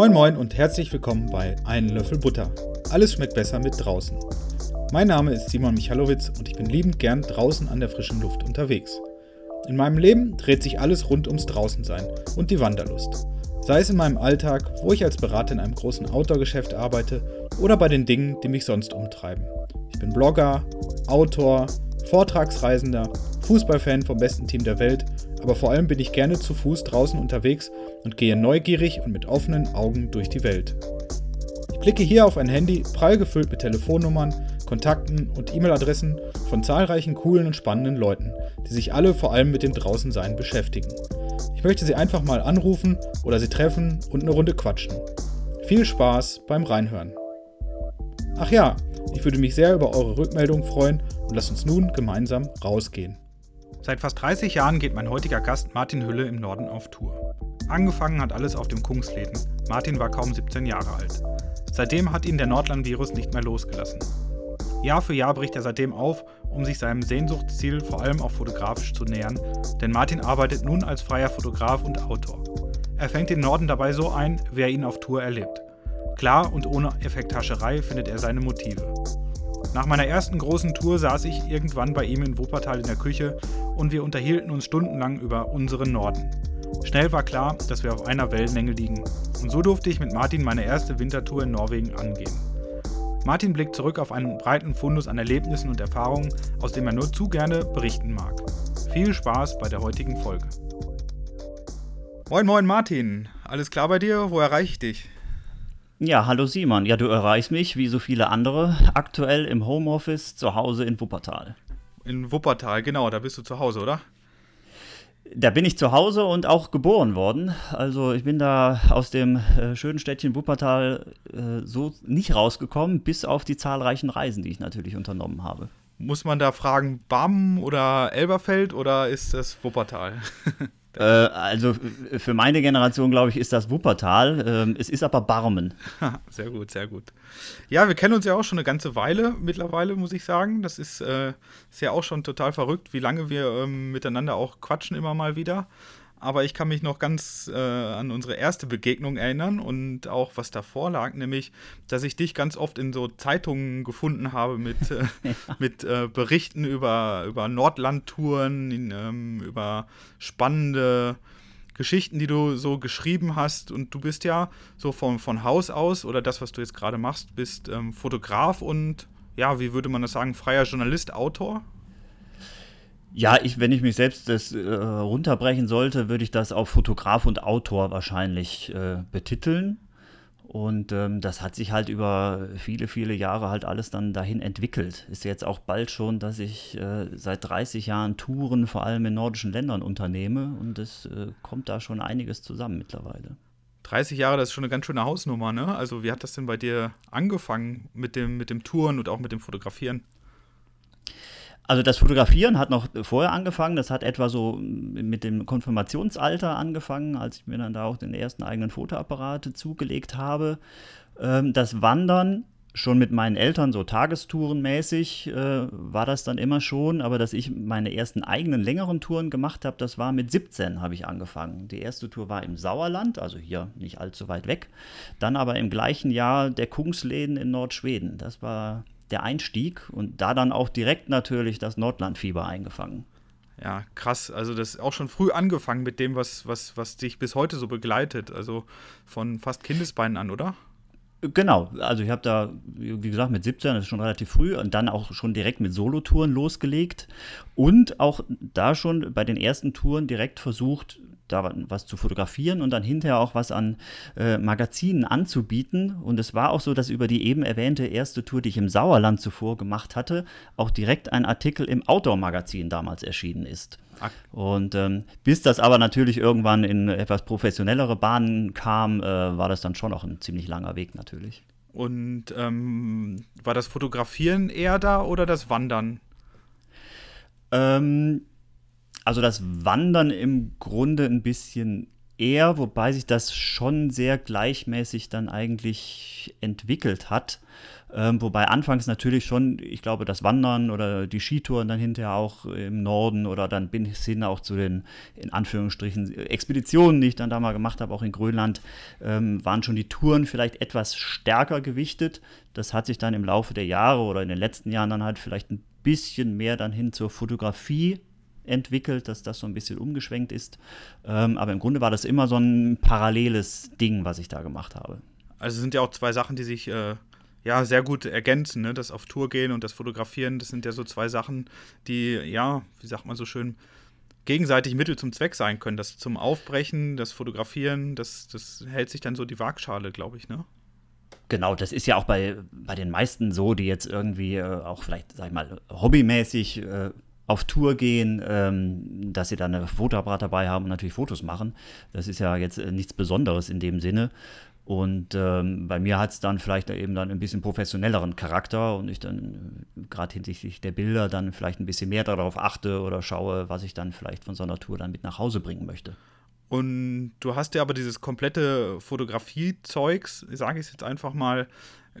Moin Moin und herzlich willkommen bei Einen Löffel Butter. Alles schmeckt besser mit draußen. Mein Name ist Simon Michalowitz und ich bin liebend gern draußen an der frischen Luft unterwegs. In meinem Leben dreht sich alles rund ums Draußensein und die Wanderlust. Sei es in meinem Alltag, wo ich als Berater in einem großen Outdoor-Geschäft arbeite oder bei den Dingen, die mich sonst umtreiben. Ich bin Blogger, Autor, Vortragsreisender, Fußballfan vom besten Team der Welt, aber vor allem bin ich gerne zu Fuß draußen unterwegs und gehe neugierig und mit offenen Augen durch die Welt. Ich blicke hier auf ein Handy prall gefüllt mit Telefonnummern, Kontakten und E-Mail-Adressen von zahlreichen coolen und spannenden Leuten, die sich alle vor allem mit dem Draußensein beschäftigen. Ich möchte sie einfach mal anrufen oder sie treffen und eine Runde quatschen. Viel Spaß beim Reinhören. Ach ja, ich würde mich sehr über eure Rückmeldung freuen und lasst uns nun gemeinsam rausgehen. Seit fast 30 Jahren geht mein heutiger Gast Martin Hülle im Norden auf Tour. Angefangen hat alles auf dem Kungsläden. Martin war kaum 17 Jahre alt. Seitdem hat ihn der Nordland-Virus nicht mehr losgelassen. Jahr für Jahr bricht er seitdem auf, um sich seinem Sehnsuchtsziel vor allem auch fotografisch zu nähern, denn Martin arbeitet nun als freier Fotograf und Autor. Er fängt den Norden dabei so ein, wie er ihn auf Tour erlebt. Klar und ohne Effekthascherei findet er seine Motive. Nach meiner ersten großen Tour saß ich irgendwann bei ihm in Wuppertal in der Küche und wir unterhielten uns stundenlang über unseren Norden. Schnell war klar, dass wir auf einer Wellenlänge liegen und so durfte ich mit Martin meine erste Wintertour in Norwegen angehen. Martin blickt zurück auf einen breiten Fundus an Erlebnissen und Erfahrungen, aus dem er nur zu gerne berichten mag. Viel Spaß bei der heutigen Folge. Moin, moin Martin. Alles klar bei dir? Wo erreiche ich dich? Ja, hallo Simon. Ja, du erreichst mich, wie so viele andere, aktuell im Homeoffice zu Hause in Wuppertal. In Wuppertal, genau, da bist du zu Hause, oder? Da bin ich zu Hause und auch geboren worden. Also ich bin da aus dem äh, schönen Städtchen Wuppertal äh, so nicht rausgekommen, bis auf die zahlreichen Reisen, die ich natürlich unternommen habe. Muss man da fragen, Bam oder Elberfeld oder ist das Wuppertal? Äh, also für meine Generation, glaube ich, ist das Wuppertal. Ähm, es ist aber Barmen. sehr gut, sehr gut. Ja, wir kennen uns ja auch schon eine ganze Weile mittlerweile, muss ich sagen. Das ist, äh, ist ja auch schon total verrückt, wie lange wir ähm, miteinander auch quatschen immer mal wieder aber ich kann mich noch ganz äh, an unsere erste Begegnung erinnern und auch was davor lag, nämlich, dass ich dich ganz oft in so Zeitungen gefunden habe mit, äh, ja. mit äh, Berichten über, über Nordlandtouren, ähm, über spannende Geschichten, die du so geschrieben hast. Und du bist ja so von, von Haus aus oder das, was du jetzt gerade machst, bist ähm, Fotograf und ja, wie würde man das sagen, freier Journalist, Autor? Ja, ich, wenn ich mich selbst das äh, runterbrechen sollte, würde ich das auf Fotograf und Autor wahrscheinlich äh, betiteln. Und ähm, das hat sich halt über viele, viele Jahre halt alles dann dahin entwickelt. Ist jetzt auch bald schon, dass ich äh, seit 30 Jahren Touren vor allem in nordischen Ländern unternehme und es äh, kommt da schon einiges zusammen mittlerweile. 30 Jahre, das ist schon eine ganz schöne Hausnummer, ne? Also wie hat das denn bei dir angefangen mit dem, mit dem Touren und auch mit dem Fotografieren? Also das Fotografieren hat noch vorher angefangen. Das hat etwa so mit dem Konfirmationsalter angefangen, als ich mir dann da auch den ersten eigenen Fotoapparat zugelegt habe. Ähm, das Wandern schon mit meinen Eltern so Tagestourenmäßig äh, war das dann immer schon, aber dass ich meine ersten eigenen längeren Touren gemacht habe, das war mit 17 habe ich angefangen. Die erste Tour war im Sauerland, also hier nicht allzu weit weg. Dann aber im gleichen Jahr der Kungsläden in Nordschweden. Das war der Einstieg und da dann auch direkt natürlich das Nordlandfieber eingefangen. Ja, krass. Also das ist auch schon früh angefangen mit dem, was, was, was dich bis heute so begleitet. Also von fast Kindesbeinen an, oder? Genau, also ich habe da, wie gesagt, mit 17, das ist schon relativ früh, und dann auch schon direkt mit Solotouren losgelegt und auch da schon bei den ersten Touren direkt versucht, da was zu fotografieren und dann hinterher auch was an äh, Magazinen anzubieten. Und es war auch so, dass über die eben erwähnte erste Tour, die ich im Sauerland zuvor gemacht hatte, auch direkt ein Artikel im Outdoor-Magazin damals erschienen ist. Und ähm, bis das aber natürlich irgendwann in etwas professionellere Bahnen kam, äh, war das dann schon auch ein ziemlich langer Weg natürlich. Und ähm, war das Fotografieren eher da oder das Wandern? Ähm, also das Wandern im Grunde ein bisschen eher, wobei sich das schon sehr gleichmäßig dann eigentlich entwickelt hat. Ähm, wobei anfangs natürlich schon, ich glaube, das Wandern oder die Skitouren dann hinterher auch im Norden oder dann bis hin auch zu den, in Anführungsstrichen, Expeditionen, die ich dann da mal gemacht habe, auch in Grönland, ähm, waren schon die Touren vielleicht etwas stärker gewichtet. Das hat sich dann im Laufe der Jahre oder in den letzten Jahren dann halt vielleicht ein bisschen mehr dann hin zur Fotografie entwickelt, dass das so ein bisschen umgeschwenkt ist. Ähm, aber im Grunde war das immer so ein paralleles Ding, was ich da gemacht habe. Also sind ja auch zwei Sachen, die sich äh, ja sehr gut ergänzen. Ne? Das auf Tour gehen und das Fotografieren, das sind ja so zwei Sachen, die, ja, wie sagt man so schön, gegenseitig Mittel zum Zweck sein können. Das zum Aufbrechen, das Fotografieren, das, das hält sich dann so die Waagschale, glaube ich, ne? Genau, das ist ja auch bei, bei den meisten so, die jetzt irgendwie äh, auch vielleicht, sag ich mal, hobbymäßig äh, auf Tour gehen, ähm, dass sie dann ein Fotoapparat dabei haben und natürlich Fotos machen. Das ist ja jetzt äh, nichts Besonderes in dem Sinne. Und ähm, bei mir hat es dann vielleicht eben dann ein bisschen professionelleren Charakter und ich dann äh, gerade hinsichtlich der Bilder dann vielleicht ein bisschen mehr darauf achte oder schaue, was ich dann vielleicht von so einer Tour dann mit nach Hause bringen möchte. Und du hast dir aber dieses komplette Fotografie-Zeugs, sage ich es jetzt einfach mal,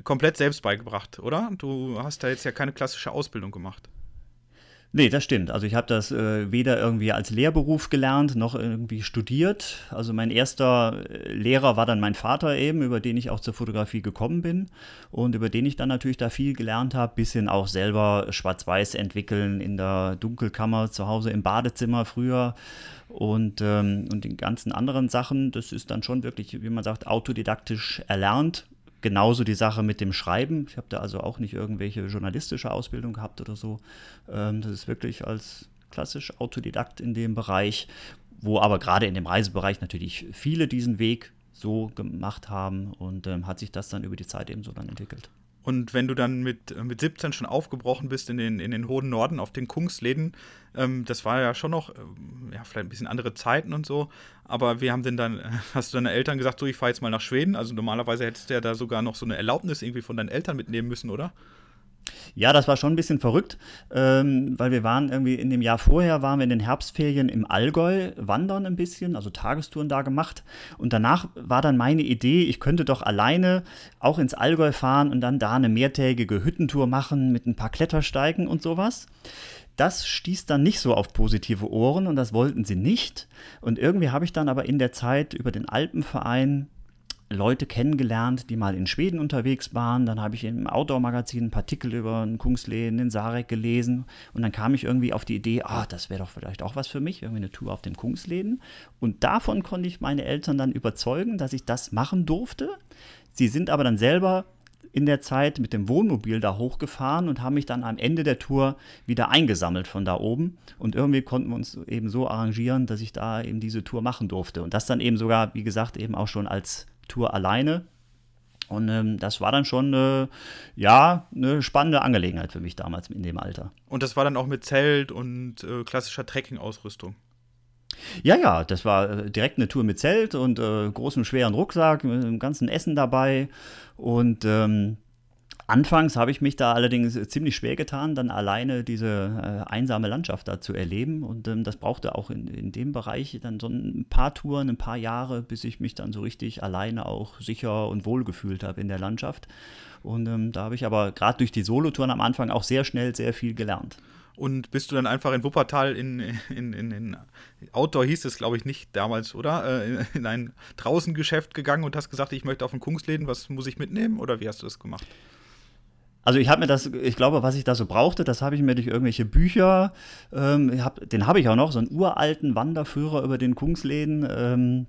komplett selbst beigebracht, oder? Du hast da jetzt ja keine klassische Ausbildung gemacht. Nee, das stimmt. Also ich habe das äh, weder irgendwie als Lehrberuf gelernt noch irgendwie studiert. Also mein erster äh, Lehrer war dann mein Vater eben, über den ich auch zur Fotografie gekommen bin und über den ich dann natürlich da viel gelernt habe, bisschen auch selber Schwarz-Weiß entwickeln in der Dunkelkammer zu Hause im Badezimmer früher und, ähm, und den ganzen anderen Sachen. Das ist dann schon wirklich, wie man sagt, autodidaktisch erlernt Genauso die Sache mit dem Schreiben. Ich habe da also auch nicht irgendwelche journalistische Ausbildung gehabt oder so. Ähm, das ist wirklich als klassisch Autodidakt in dem Bereich, wo aber gerade in dem Reisebereich natürlich viele diesen Weg so gemacht haben und ähm, hat sich das dann über die Zeit eben so dann entwickelt. Und wenn du dann mit, äh, mit 17 schon aufgebrochen bist in den, in den hohen Norden auf den Kungsläden, ähm, das war ja schon noch, ähm, ja, vielleicht ein bisschen andere Zeiten und so. Aber wir haben denn dann, hast du deine Eltern gesagt, so, ich fahre jetzt mal nach Schweden? Also normalerweise hättest du ja da sogar noch so eine Erlaubnis irgendwie von deinen Eltern mitnehmen müssen, oder? Ja, das war schon ein bisschen verrückt, ähm, weil wir waren irgendwie in dem Jahr vorher, waren wir in den Herbstferien im Allgäu wandern ein bisschen, also Tagestouren da gemacht. Und danach war dann meine Idee, ich könnte doch alleine auch ins Allgäu fahren und dann da eine mehrtägige Hüttentour machen mit ein paar Klettersteigen und sowas. Das stieß dann nicht so auf positive Ohren und das wollten sie nicht. Und irgendwie habe ich dann aber in der Zeit über den Alpenverein Leute kennengelernt, die mal in Schweden unterwegs waren. Dann habe ich im Outdoor-Magazin ein Partikel über einen Kungsleden in Sarek gelesen. Und dann kam ich irgendwie auf die Idee, ah, das wäre doch vielleicht auch was für mich, irgendwie eine Tour auf dem Kungsleden. Und davon konnte ich meine Eltern dann überzeugen, dass ich das machen durfte. Sie sind aber dann selber in der Zeit mit dem Wohnmobil da hochgefahren und haben mich dann am Ende der Tour wieder eingesammelt von da oben. Und irgendwie konnten wir uns eben so arrangieren, dass ich da eben diese Tour machen durfte. Und das dann eben sogar, wie gesagt, eben auch schon als Tour alleine. Und ähm, das war dann schon äh, ja eine spannende Angelegenheit für mich damals in dem Alter. Und das war dann auch mit Zelt und äh, klassischer Trekking-Ausrüstung. Ja, ja, das war äh, direkt eine Tour mit Zelt und äh, großem schweren Rucksack, mit dem ganzen Essen dabei. Und ähm, Anfangs habe ich mich da allerdings ziemlich schwer getan, dann alleine diese äh, einsame Landschaft da zu erleben. Und ähm, das brauchte auch in, in dem Bereich dann so ein paar Touren, ein paar Jahre, bis ich mich dann so richtig alleine auch sicher und wohl gefühlt habe in der Landschaft. Und ähm, da habe ich aber gerade durch die Solotouren am Anfang auch sehr schnell sehr viel gelernt. Und bist du dann einfach in Wuppertal in, in, in, in Outdoor hieß es, glaube ich, nicht damals, oder? Äh, in ein Draußengeschäft gegangen und hast gesagt, ich möchte auf den Kungsläden, was muss ich mitnehmen? Oder wie hast du das gemacht? Also ich habe mir das, ich glaube, was ich da so brauchte, das habe ich mir durch irgendwelche Bücher, ähm, hab, den habe ich auch noch, so einen uralten Wanderführer über den Kungsläden ähm,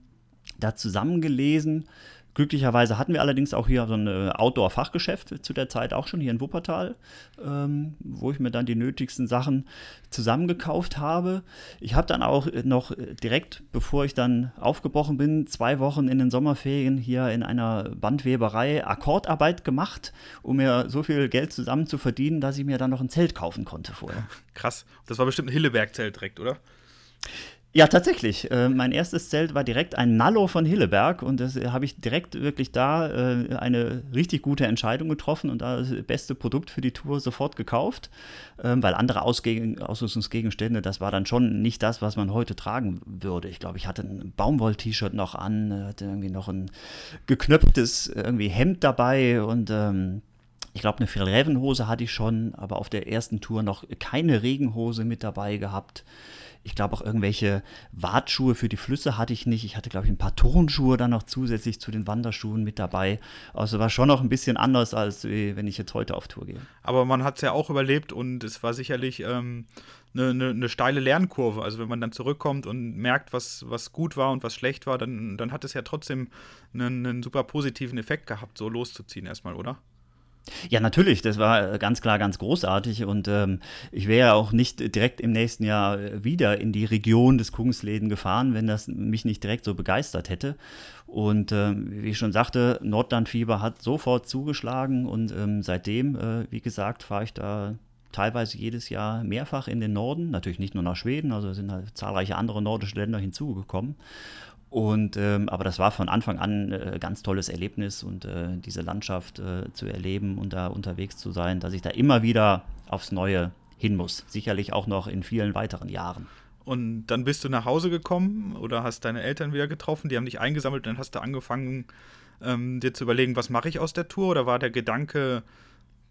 da zusammengelesen. Glücklicherweise hatten wir allerdings auch hier so ein äh, Outdoor-Fachgeschäft zu der Zeit auch schon hier in Wuppertal, ähm, wo ich mir dann die nötigsten Sachen zusammengekauft habe. Ich habe dann auch noch direkt, bevor ich dann aufgebrochen bin, zwei Wochen in den Sommerferien hier in einer Bandweberei Akkordarbeit gemacht, um mir so viel Geld zusammen zu verdienen, dass ich mir dann noch ein Zelt kaufen konnte vorher. Krass. Das war bestimmt ein Hilleberg-Zelt direkt, oder? Ja, tatsächlich. Äh, mein erstes Zelt war direkt ein Nallo von Hilleberg und das habe ich direkt wirklich da äh, eine richtig gute Entscheidung getroffen und das beste Produkt für die Tour sofort gekauft, ähm, weil andere Ausge Ausrüstungsgegenstände, das war dann schon nicht das, was man heute tragen würde. Ich glaube, ich hatte ein Baumwoll-T-Shirt noch an, hatte irgendwie noch ein geknöpftes irgendwie Hemd dabei und ähm, ich glaube, eine Fjellrävenhose hatte ich schon, aber auf der ersten Tour noch keine Regenhose mit dabei gehabt. Ich glaube auch irgendwelche Wartschuhe für die Flüsse hatte ich nicht. Ich hatte, glaube ich, ein paar Turnschuhe dann noch zusätzlich zu den Wanderschuhen mit dabei. Also war schon noch ein bisschen anders, als wenn ich jetzt heute auf Tour gehe. Aber man hat es ja auch überlebt und es war sicherlich ähm, eine, eine, eine, steile Lernkurve. Also wenn man dann zurückkommt und merkt, was, was gut war und was schlecht war, dann, dann hat es ja trotzdem einen, einen super positiven Effekt gehabt, so loszuziehen erstmal, oder? Ja, natürlich, das war ganz klar ganz großartig und ähm, ich wäre auch nicht direkt im nächsten Jahr wieder in die Region des Kungsläden gefahren, wenn das mich nicht direkt so begeistert hätte. Und ähm, wie ich schon sagte, Nordlandfieber hat sofort zugeschlagen und ähm, seitdem, äh, wie gesagt, fahre ich da teilweise jedes Jahr mehrfach in den Norden, natürlich nicht nur nach Schweden, also sind halt zahlreiche andere nordische Länder hinzugekommen. Und ähm, aber das war von Anfang an ein äh, ganz tolles Erlebnis und äh, diese Landschaft äh, zu erleben und da unterwegs zu sein, dass ich da immer wieder aufs Neue hin muss. Sicherlich auch noch in vielen weiteren Jahren. Und dann bist du nach Hause gekommen oder hast deine Eltern wieder getroffen, die haben dich eingesammelt und dann hast du angefangen, ähm, dir zu überlegen, was mache ich aus der Tour? Oder war der Gedanke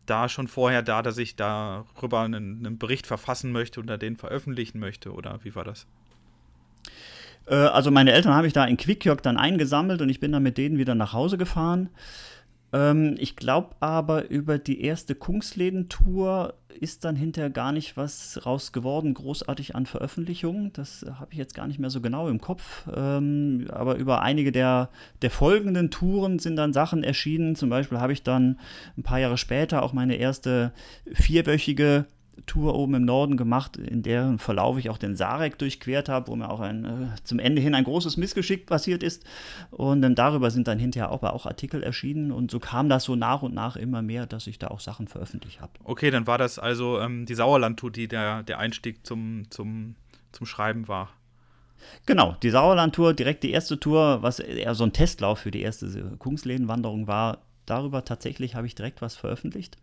da schon vorher da, dass ich darüber einen, einen Bericht verfassen möchte oder den veröffentlichen möchte? Oder wie war das? Äh, also meine Eltern habe ich da in Quickjörg dann eingesammelt und ich bin dann mit denen wieder nach Hause gefahren. Ähm, ich glaube aber, über die erste Kungsläden-Tour ist dann hinterher gar nicht was raus geworden, großartig an Veröffentlichungen. Das habe ich jetzt gar nicht mehr so genau im Kopf. Ähm, aber über einige der, der folgenden Touren sind dann Sachen erschienen. Zum Beispiel habe ich dann ein paar Jahre später auch meine erste vierwöchige Tour oben im Norden gemacht, in deren Verlauf ich auch den Sarek durchquert habe, wo mir auch ein, äh, zum Ende hin ein großes Missgeschick passiert ist. Und ähm, darüber sind dann hinterher auch, auch Artikel erschienen. Und so kam das so nach und nach immer mehr, dass ich da auch Sachen veröffentlicht habe. Okay, dann war das also ähm, die Sauerland-Tour, die der, der Einstieg zum, zum, zum Schreiben war. Genau, die Sauerland-Tour, direkt die erste Tour, was eher so ein Testlauf für die erste Kungslädenwanderung war, darüber tatsächlich habe ich direkt was veröffentlicht.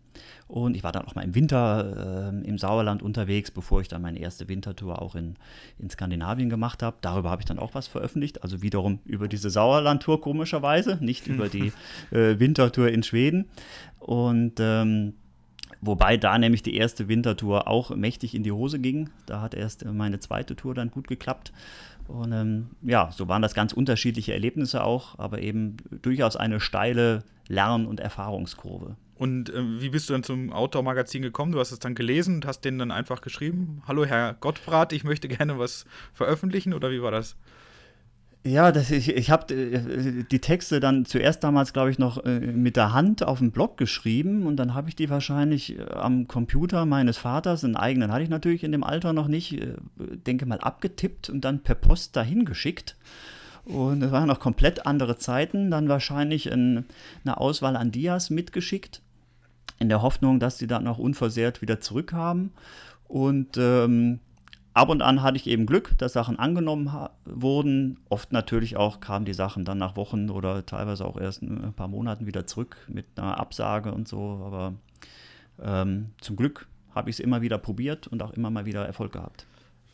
Und ich war dann auch mal im Winter äh, im Sauerland unterwegs, bevor ich dann meine erste Wintertour auch in, in Skandinavien gemacht habe. Darüber habe ich dann auch was veröffentlicht. Also wiederum über diese Sauerland-Tour komischerweise, nicht über die äh, Wintertour in Schweden. Und ähm, Wobei da nämlich die erste Wintertour auch mächtig in die Hose ging. Da hat erst meine zweite Tour dann gut geklappt. Und ähm, ja, so waren das ganz unterschiedliche Erlebnisse auch, aber eben durchaus eine steile Lern- und Erfahrungskurve. Und äh, wie bist du dann zum Outdoor-Magazin gekommen? Du hast es dann gelesen und hast denen dann einfach geschrieben: Hallo Herr Gottbrat, ich möchte gerne was veröffentlichen oder wie war das? Ja, das, ich, ich habe äh, die Texte dann zuerst damals, glaube ich, noch äh, mit der Hand auf dem Blog geschrieben und dann habe ich die wahrscheinlich äh, am Computer meines Vaters, einen eigenen hatte ich natürlich in dem Alter noch nicht, denke mal abgetippt und dann per Post dahin geschickt. Und es waren noch komplett andere Zeiten. Dann wahrscheinlich ein, eine Auswahl an Dias mitgeschickt, in der Hoffnung, dass die dann noch unversehrt wieder zurückhaben. Und ähm, ab und an hatte ich eben Glück, dass Sachen angenommen wurden. Oft natürlich auch kamen die Sachen dann nach Wochen oder teilweise auch erst ein paar Monaten wieder zurück mit einer Absage und so. Aber ähm, zum Glück habe ich es immer wieder probiert und auch immer mal wieder Erfolg gehabt.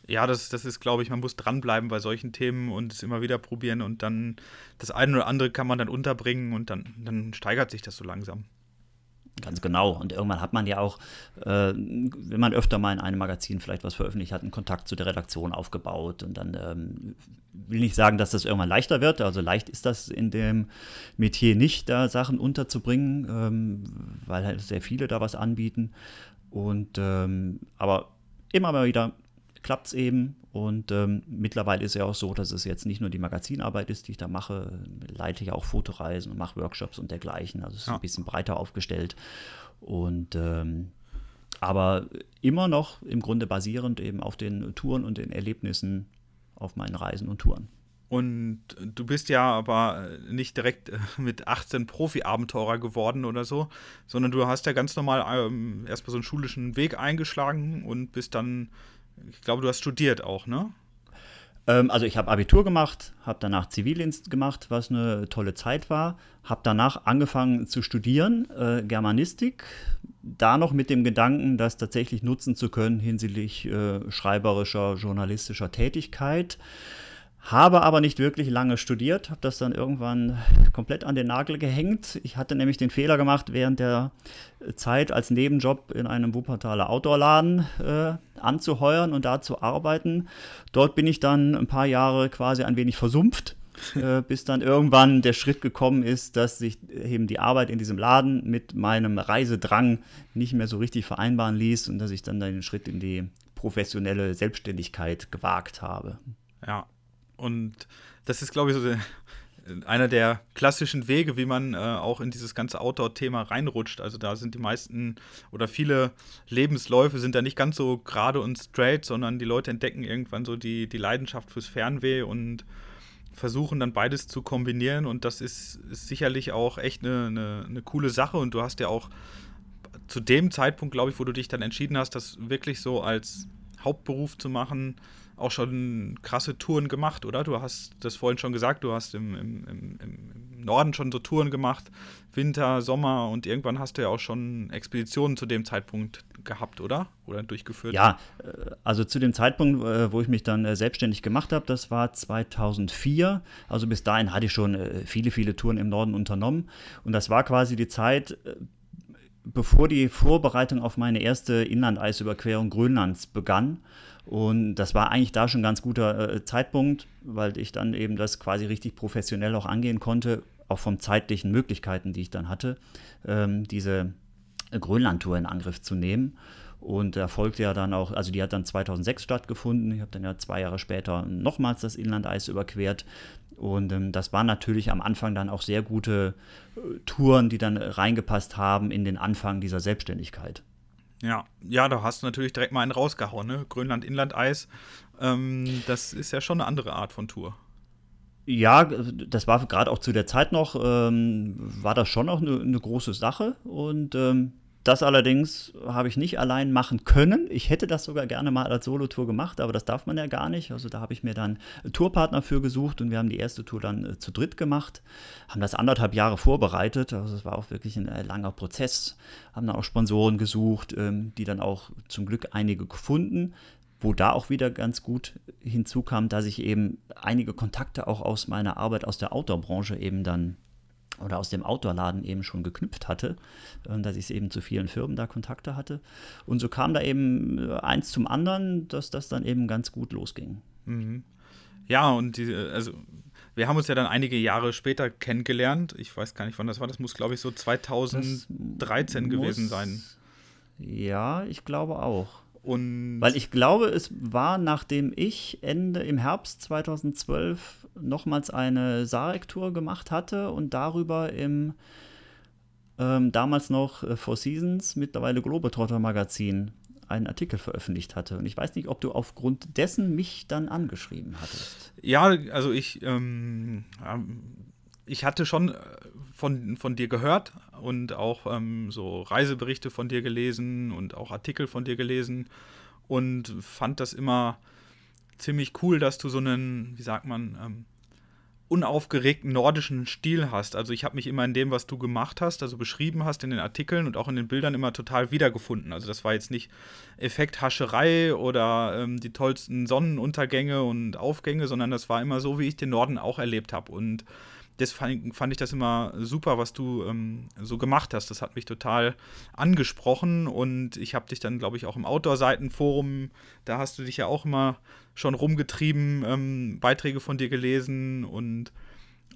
Ja, das, das ist, glaube ich, man muss dranbleiben bei solchen Themen und es immer wieder probieren und dann das eine oder andere kann man dann unterbringen und dann, dann steigert sich das so langsam. Ganz genau. Und irgendwann hat man ja auch, äh, wenn man öfter mal in einem Magazin vielleicht was veröffentlicht hat, einen Kontakt zu der Redaktion aufgebaut. Und dann ähm, will nicht sagen, dass das irgendwann leichter wird. Also leicht ist das in dem Metier nicht, da Sachen unterzubringen, ähm, weil halt sehr viele da was anbieten. Und ähm, aber immer mal wieder klappt es eben. Und ähm, mittlerweile ist es ja auch so, dass es jetzt nicht nur die Magazinarbeit ist, die ich da mache, leite ich auch Fotoreisen und mache Workshops und dergleichen. Also es ist ja. ein bisschen breiter aufgestellt. Und ähm, aber immer noch im Grunde basierend eben auf den Touren und den Erlebnissen auf meinen Reisen und Touren. Und du bist ja aber nicht direkt äh, mit 18 Profi-Abenteurer geworden oder so, sondern du hast ja ganz normal ähm, erstmal so einen schulischen Weg eingeschlagen und bist dann ich glaube, du hast studiert auch, ne? Ähm, also ich habe Abitur gemacht, habe danach Zivildienst gemacht, was eine tolle Zeit war. Habe danach angefangen zu studieren, äh, Germanistik. Da noch mit dem Gedanken, das tatsächlich nutzen zu können hinsichtlich äh, schreiberischer, journalistischer Tätigkeit. Habe aber nicht wirklich lange studiert, habe das dann irgendwann komplett an den Nagel gehängt. Ich hatte nämlich den Fehler gemacht, während der Zeit als Nebenjob in einem Wuppertaler Outdoor-Laden äh, anzuheuern und da zu arbeiten. Dort bin ich dann ein paar Jahre quasi ein wenig versumpft, äh, bis dann irgendwann der Schritt gekommen ist, dass sich eben die Arbeit in diesem Laden mit meinem Reisedrang nicht mehr so richtig vereinbaren ließ und dass ich dann den Schritt in die professionelle Selbstständigkeit gewagt habe. Ja, und das ist, glaube ich, so einer der klassischen Wege, wie man äh, auch in dieses ganze Outdoor-Thema reinrutscht. Also da sind die meisten oder viele Lebensläufe sind da nicht ganz so gerade und straight, sondern die Leute entdecken irgendwann so die, die Leidenschaft fürs Fernweh und versuchen dann beides zu kombinieren. Und das ist, ist sicherlich auch echt eine, eine, eine coole Sache. Und du hast ja auch zu dem Zeitpunkt, glaube ich, wo du dich dann entschieden hast, das wirklich so als Hauptberuf zu machen, auch schon krasse Touren gemacht, oder? Du hast das vorhin schon gesagt, du hast im, im, im, im, Norden schon so Touren gemacht, Winter, Sommer und irgendwann hast du ja auch schon Expeditionen zu dem Zeitpunkt gehabt, oder? Oder durchgeführt? Ja, äh, also zu dem Zeitpunkt, äh, wo ich mich dann äh, selbstständig gemacht habe, das war 2004. Also bis dahin hatte ich schon viele, viele Touren im Norden unternommen und das war quasi die Zeit, bevor die Vorbereitung auf meine erste Inlandeisüberquerung Grönlands begann. Und das war eigentlich da schon ein ganz guter äh, Zeitpunkt, weil ich dann eben das quasi richtig professionell auch angehen konnte, auch von zeitlichen Möglichkeiten, die ich dann hatte, ähm, diese Grönlandtour in Angriff zu nehmen. Und da folgte ja dann auch, also die hat dann 2006 stattgefunden. Ich habe dann ja zwei Jahre später nochmals das Inlandeis überquert. Und ähm, das waren natürlich am Anfang dann auch sehr gute äh, Touren, die dann reingepasst haben in den Anfang dieser Selbstständigkeit. Ja, ja, da hast du natürlich direkt mal einen rausgehauen, ne? Grönland-Inland-Eis. Ähm, das ist ja schon eine andere Art von Tour. Ja, das war gerade auch zu der Zeit noch, ähm, war das schon auch eine, eine große Sache. Und ähm, das allerdings habe ich nicht allein machen können. Ich hätte das sogar gerne mal als Solotour gemacht, aber das darf man ja gar nicht. Also da habe ich mir dann Tourpartner für gesucht und wir haben die erste Tour dann äh, zu dritt gemacht, haben das anderthalb Jahre vorbereitet. Also es war auch wirklich ein äh, langer Prozess, haben dann auch Sponsoren gesucht, ähm, die dann auch zum Glück einige gefunden wo da auch wieder ganz gut hinzukam, dass ich eben einige Kontakte auch aus meiner Arbeit aus der Outdoor-Branche eben dann oder aus dem Outdoor-Laden eben schon geknüpft hatte, äh, dass ich eben zu vielen Firmen da Kontakte hatte. Und so kam da eben äh, eins zum anderen, dass das dann eben ganz gut losging. Mhm. Ja, und die, also wir haben uns ja dann einige Jahre später kennengelernt. Ich weiß gar nicht, wann das war. Das muss, glaube ich, so 2013 gewesen sein. Ja, ich glaube auch. Und Weil ich glaube, es war, nachdem ich Ende im Herbst 2012 nochmals eine Sarek-Tour gemacht hatte und darüber im ähm, damals noch äh, Four Seasons, mittlerweile Globetrotter Magazin einen Artikel veröffentlicht hatte. Und ich weiß nicht, ob du aufgrund dessen mich dann angeschrieben hattest. Ja, also ich, ähm, ähm ich hatte schon äh, von, von dir gehört und auch ähm, so Reiseberichte von dir gelesen und auch Artikel von dir gelesen und fand das immer ziemlich cool, dass du so einen, wie sagt man, ähm, unaufgeregten nordischen Stil hast. Also ich habe mich immer in dem, was du gemacht hast, also beschrieben hast in den Artikeln und auch in den Bildern immer total wiedergefunden. Also das war jetzt nicht Effekthascherei oder ähm, die tollsten Sonnenuntergänge und Aufgänge, sondern das war immer so, wie ich den Norden auch erlebt habe. Und das fand, ich das immer super, was du ähm, so gemacht hast. Das hat mich total angesprochen und ich habe dich dann, glaube ich, auch im Outdoor-Seitenforum, da hast du dich ja auch immer schon rumgetrieben, ähm, Beiträge von dir gelesen und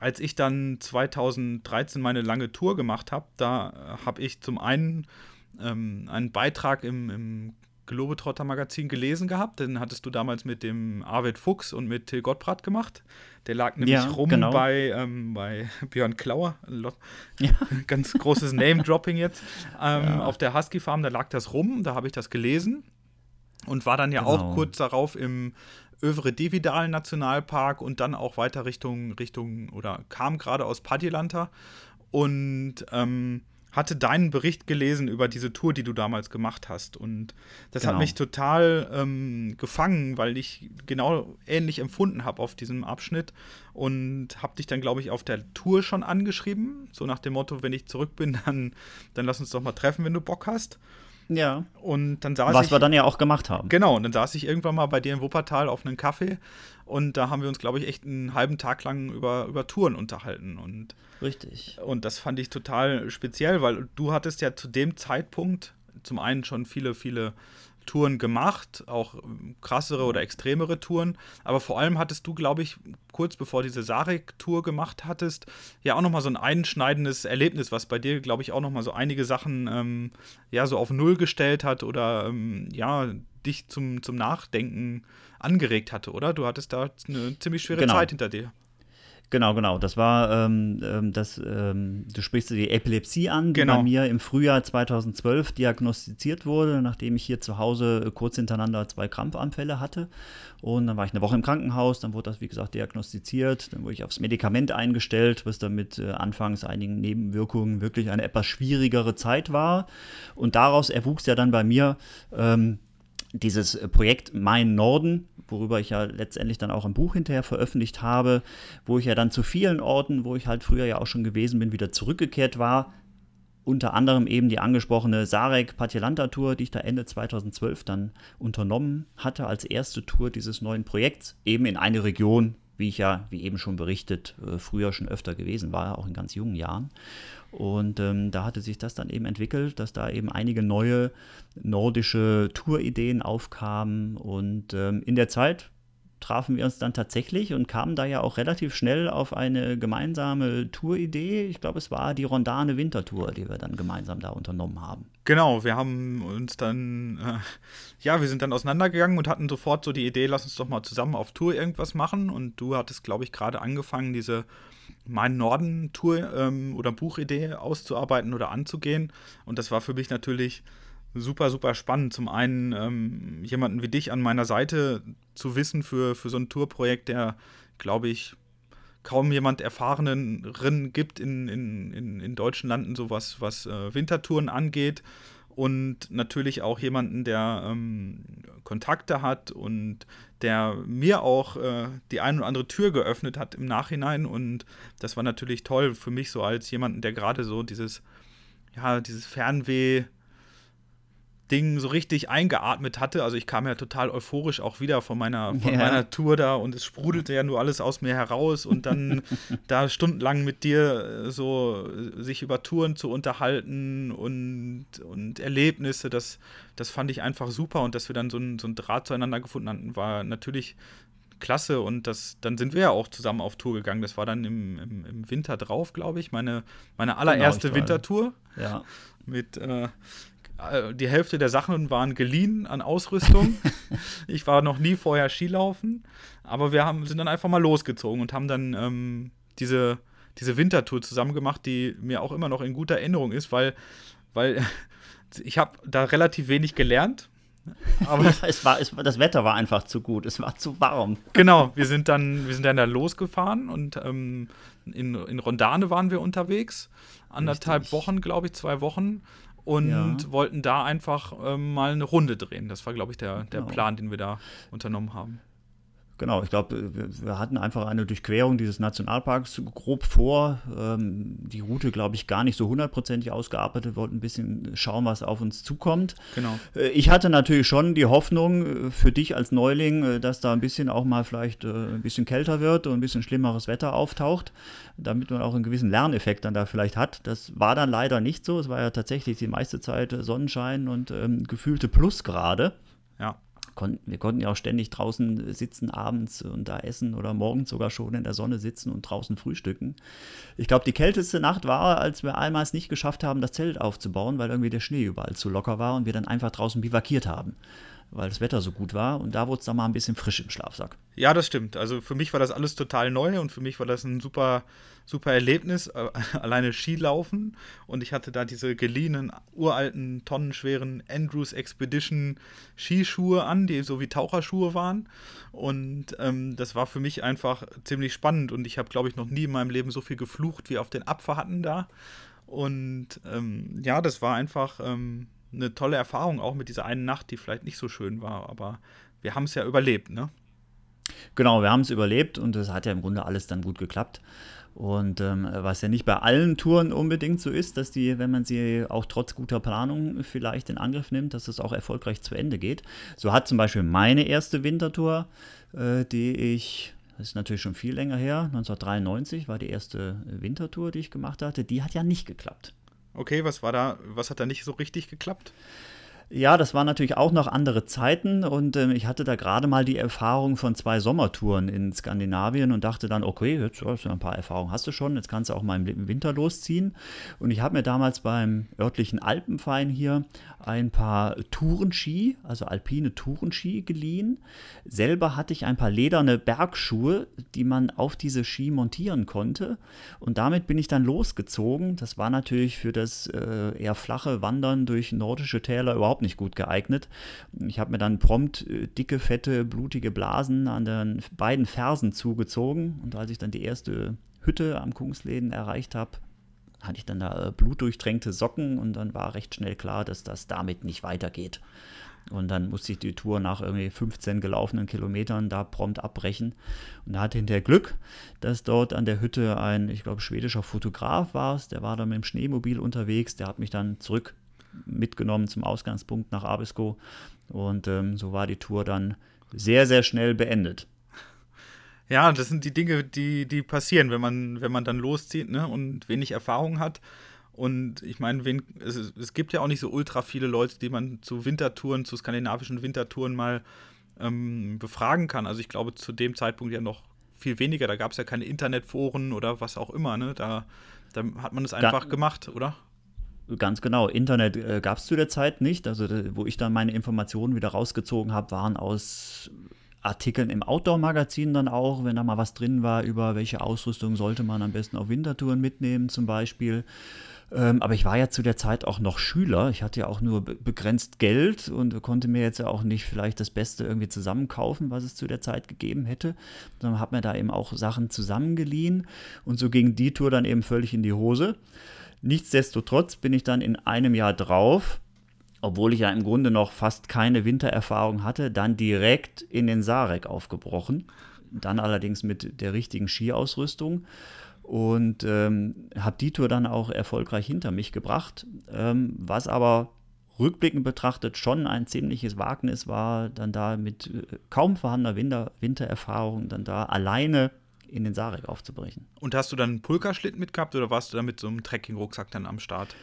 als ich dann 2013 meine lange Tour gemacht habe, da habe ich zum einen ähm, einen Beitrag im, im Globetrotter Magazin gelesen gehabt. Den hattest du damals mit dem Arvid Fuchs und mit Till Gottbrat gemacht. Der lag nämlich ja, rum genau. bei, ähm, bei Björn Klauer. Ja. Ganz großes Name-Dropping jetzt. Ähm, ja. Auf der Husky Farm, da lag das rum. Da habe ich das gelesen. Und war dann ja genau. auch kurz darauf im Övre Dividal Nationalpark und dann auch weiter Richtung, Richtung oder kam gerade aus Padjelanta. Und ähm, hatte deinen Bericht gelesen über diese Tour, die du damals gemacht hast. Und das Genau. hat mich total ähm, gefangen, weil ich genau ähnlich empfunden habe auf diesem Abschnitt. Und habe dich dann, glaube ich, auf der Tour schon angeschrieben. So nach dem Motto, wenn ich zurück bin, dann, dann lass uns doch mal treffen, wenn du Bock hast. Ja. Und dann saß Was ich. wir dann ja auch gemacht haben. Genau, und dann saß ich irgendwann mal bei dir in Wuppertal auf einem Kaffee und da haben wir uns, glaube ich, echt einen halben Tag lang über, über Touren unterhalten. Und, Richtig. und das fand ich total speziell, weil du hattest ja zu dem Zeitpunkt zum einen schon viele, viele Touren gemacht, auch ähm, krassere oder extremere Touren, aber vor allem hattest du, glaube ich, kurz bevor diese Sarek-Tour gemacht hattest, ja auch nochmal so ein einschneidendes Erlebnis, was bei dir, glaube ich, auch nochmal so einige Sachen ähm, ja so auf Null gestellt hat oder ähm, ja, dich zum, zum Nachdenken angeregt hatte, oder? Du hattest da eine ziemlich schwere Genau. Zeit hinter dir. Genau, genau. Das war, ähm, ähm, das, ähm, du sprichst die Epilepsie an, die Genau. bei mir im Frühjahr 2012 diagnostiziert wurde, nachdem ich hier zu Hause äh, kurz hintereinander zwei Krampfanfälle hatte. Und dann war ich eine Woche im Krankenhaus, dann wurde das, wie gesagt, diagnostiziert, dann wurde ich aufs Medikament eingestellt, was dann mit äh, anfangs einigen Nebenwirkungen wirklich eine etwas schwierigere Zeit war. Und daraus erwuchs ja dann bei mir ähm, dieses äh, Projekt Mein Norden, worüber ich ja letztendlich dann auch ein Buch hinterher veröffentlicht habe, wo ich ja dann zu vielen Orten, wo ich halt früher ja auch schon gewesen bin, wieder zurückgekehrt war. Unter anderem eben die angesprochene Sarek Patilanta Tour, die ich da Ende 2012 dann unternommen hatte als erste Tour dieses neuen Projekts, eben in eine Region, wie ich ja, wie eben schon berichtet, äh, früher schon öfter gewesen war, auch in ganz jungen Jahren. Und ähm, da hatte sich das dann eben entwickelt, dass da eben einige neue nordische Tourideen aufkamen. Und ähm, in der Zeit trafen wir uns dann tatsächlich und kamen da ja auch relativ schnell auf eine gemeinsame Touridee. Ich glaube, es war die Rondane Wintertour, die wir dann gemeinsam da unternommen haben. Genau, wir haben uns dann, äh, ja, wir sind dann auseinandergegangen und hatten sofort so die Idee, lass uns doch mal zusammen auf Tour irgendwas machen. Und du hattest, glaube ich, gerade angefangen, diese Mein Norden-Tour ähm, oder Buchidee auszuarbeiten oder anzugehen. Und das war für mich natürlich super, super spannend. Zum einen ähm, jemanden wie dich an meiner Seite zu wissen für, für so ein Tourprojekt, der, glaube ich, kaum jemand Erfahreneren gibt in, in, in, in deutschen Landen, so was, was äh, Wintertouren angeht. Und natürlich auch jemanden, der ähm, Kontakte hat und der mir auch äh, die ein oder andere Tür geöffnet hat im Nachhinein. Und das war natürlich toll für mich so als jemanden, der gerade so dieses, ja, dieses Fernweh. Ding so richtig eingeatmet hatte. Also ich kam ja total euphorisch auch wieder von meiner, von Ja. meiner Tour da und es sprudelte ja nur alles aus mir heraus und dann da stundenlang mit dir äh, so äh, sich über Touren zu unterhalten und, und Erlebnisse, das, das fand ich einfach super und dass wir dann so ein, so ein Draht zueinander gefunden hatten, war natürlich klasse und das, dann sind wir ja auch zusammen auf Tour gegangen. Das war dann im, im, im Winter drauf, glaube ich, meine, meine allererste ich war- Wintertour Ja. mit äh, die Hälfte der Sachen waren geliehen an Ausrüstung. ich war noch nie vorher Skilaufen, aber wir haben, sind dann einfach mal losgezogen und haben dann ähm, diese, diese Wintertour zusammen gemacht, die mir auch immer noch in guter Erinnerung ist, weil, weil ich habe da relativ wenig gelernt. Aber es war, es, das Wetter war einfach zu gut, es war zu warm. Genau, wir sind dann, wir sind dann da losgefahren und ähm, in, in Rondane waren wir unterwegs. Anderthalb Richtig. Wochen, glaube ich, zwei Wochen. Und Ja. wollten da einfach ähm, mal eine Runde drehen. Das war, glaube ich, der, der Genau. Plan, den wir da unternommen haben. Genau, ich glaube, wir, wir hatten einfach eine Durchquerung dieses Nationalparks grob vor. Ähm, die Route, glaube ich, gar nicht so hundertprozentig ausgearbeitet, wollten ein bisschen schauen, was auf uns zukommt. Genau. Äh, Ich hatte natürlich schon die Hoffnung äh, für dich als Neuling, äh, dass da ein bisschen auch mal vielleicht ein bisschen kälter wird und ein bisschen schlimmeres Wetter auftaucht, damit man auch einen gewissen Lerneffekt dann da vielleicht hat. Das war dann leider nicht so. Es war ja tatsächlich die meiste Zeit Sonnenschein und ähm, gefühlte Plusgrade. Ja. Kon wir konnten ja auch ständig draußen sitzen abends und da essen oder morgens sogar schon in der Sonne sitzen und draußen frühstücken. Ich glaube, die kälteste Nacht war, als wir einmal es nicht geschafft haben, das Zelt aufzubauen, weil irgendwie der Schnee überall zu locker war und wir dann einfach draußen bivakiert haben, weil das Wetter so gut war und da wurde es dann mal ein bisschen frisch im Schlafsack. Ja, das stimmt. Also für mich war das alles total neu und für mich war das ein super, super Erlebnis. Äh, alleine Skilaufen und ich hatte da diese geliehenen, uralten, tonnenschweren Andrews Expedition Skischuhe an, die so wie Taucherschuhe waren. Und ähm, das war für mich einfach ziemlich spannend und ich habe, glaube ich, noch nie in meinem Leben so viel geflucht wie auf den Abfahrten da. Und ähm, ja, das war einfach ähm, eine tolle Erfahrung, auch mit dieser einen Nacht, die vielleicht nicht so schön war, aber wir haben es ja überlebt, ne? Genau, wir haben es überlebt und es hat ja im Grunde alles dann gut geklappt. Und ähm, was ja nicht bei allen Touren unbedingt so ist, dass die, wenn man sie auch trotz guter Planung vielleicht in Angriff nimmt, dass es auch erfolgreich zu Ende geht. So hat zum Beispiel meine erste Wintertour, äh, die ich, das ist natürlich schon viel länger her, 1993 war die erste Wintertour, die ich gemacht hatte, die hat ja nicht geklappt. Okay, was war da, was hat da nicht so richtig geklappt? Ja, das waren natürlich auch noch andere Zeiten und ähm, ich hatte da gerade mal die Erfahrung von zwei Sommertouren in Skandinavien und dachte dann, okay, jetzt hast du ein paar Erfahrungen hast du schon, jetzt kannst du auch mal im Winter losziehen. Und ich habe mir damals beim örtlichen Alpenverein hier ein paar Tourenski, also alpine Tourenski geliehen. Selber hatte ich ein paar lederne Bergschuhe, die man auf diese Ski montieren konnte. Und damit bin ich dann losgezogen. Das war natürlich für das äh, eher flache Wandern durch nordische Täler überhaupt überhaupt nicht gut geeignet. Ich habe mir dann prompt äh, dicke, fette, blutige Blasen an den beiden Fersen zugezogen. Und als ich dann die erste Hütte am Kungsläden erreicht habe, hatte ich dann da äh, blutdurchtränkte Socken und dann war recht schnell klar, dass das damit nicht weitergeht. Und dann musste ich die Tour nach irgendwie 15 gelaufenen Kilometern da prompt abbrechen. Und da hatte hinterher Glück, dass dort an der Hütte ein, ich glaube, schwedischer Fotograf war. Der war da mit dem Schneemobil unterwegs. Der hat mich dann zurück mitgenommen zum Ausgangspunkt nach Abisko. Und ähm, so war die Tour dann sehr, sehr schnell beendet. Ja, das sind die Dinge, die, die passieren, wenn man, wenn man dann loszieht ne, und wenig Erfahrung hat. Und ich meine, es, es, gibt ja auch nicht so ultra viele Leute, die man zu Wintertouren, zu skandinavischen Wintertouren mal ähm, befragen kann. Also ich glaube, zu dem Zeitpunkt ja noch viel weniger. Da gab es ja keine Internetforen oder was auch immer. Ne? Da, da hat man es einfach da, gemacht, oder? Ganz genau. Internet äh, gab es zu der Zeit nicht. Also, wo ich dann meine Informationen wieder rausgezogen habe, waren aus Artikeln im Outdoor-Magazin dann auch, wenn da mal was drin war, über welche Ausrüstung sollte man am besten auf Wintertouren mitnehmen, zum Beispiel. Ähm, aber ich war ja zu der Zeit auch noch Schüler. Ich hatte ja auch nur be begrenzt Geld und konnte mir jetzt ja auch nicht vielleicht das Beste irgendwie zusammenkaufen, was es zu der Zeit gegeben hätte, sondern habe mir da eben auch Sachen zusammengeliehen. Und so ging die Tour dann eben völlig in die Hose. Nichtsdestotrotz bin ich dann in einem Jahr drauf, obwohl ich ja im Grunde noch fast keine Wintererfahrung hatte, dann direkt in den Sarek aufgebrochen. Dann allerdings mit der richtigen Skiausrüstung und ähm, habe die Tour dann auch erfolgreich hinter mich gebracht, ähm, was aber rückblickend betrachtet schon ein ziemliches Wagnis war, dann da mit äh, kaum vorhandener Winter Wintererfahrung dann da alleine in den Sarek aufzubrechen. Und hast du dann einen Pulkerschlitten mitgehabt oder warst du da mit so einem Trekking-Rucksack dann am Start?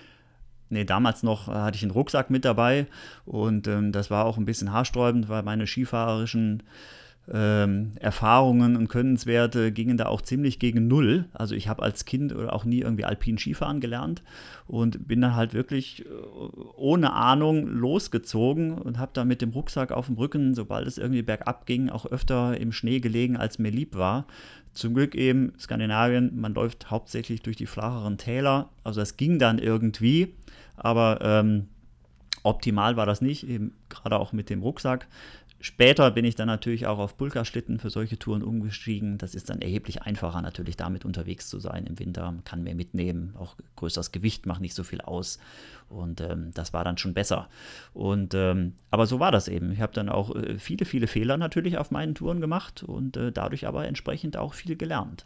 Nee, damals noch äh, hatte ich einen Rucksack mit dabei und ähm, das war auch ein bisschen haarsträubend, weil meine skifahrerischen ähm, Erfahrungen und Könnenswerte gingen da auch ziemlich gegen Null. Also ich habe als Kind auch nie irgendwie alpin Skifahren gelernt und bin dann halt wirklich äh, ohne Ahnung losgezogen und habe da mit dem Rucksack auf dem Rücken, sobald es irgendwie bergab ging, auch öfter im Schnee gelegen, als mir lieb war. Zum Glück eben Skandinavien, man läuft hauptsächlich durch die flacheren Täler, also das ging dann irgendwie, aber ähm, optimal war das nicht, eben gerade auch mit dem Rucksack. Später bin ich dann natürlich auch auf Pulkaschlitten für solche Touren umgestiegen. Das ist dann erheblich einfacher, natürlich damit unterwegs zu sein im Winter. Man kann mehr mitnehmen, auch größeres Gewicht macht nicht so viel aus. Und ähm, das war dann schon besser. Und ähm, aber so war das eben. Ich habe dann auch äh, viele, viele Fehler natürlich auf meinen Touren gemacht und äh, dadurch aber entsprechend auch viel gelernt.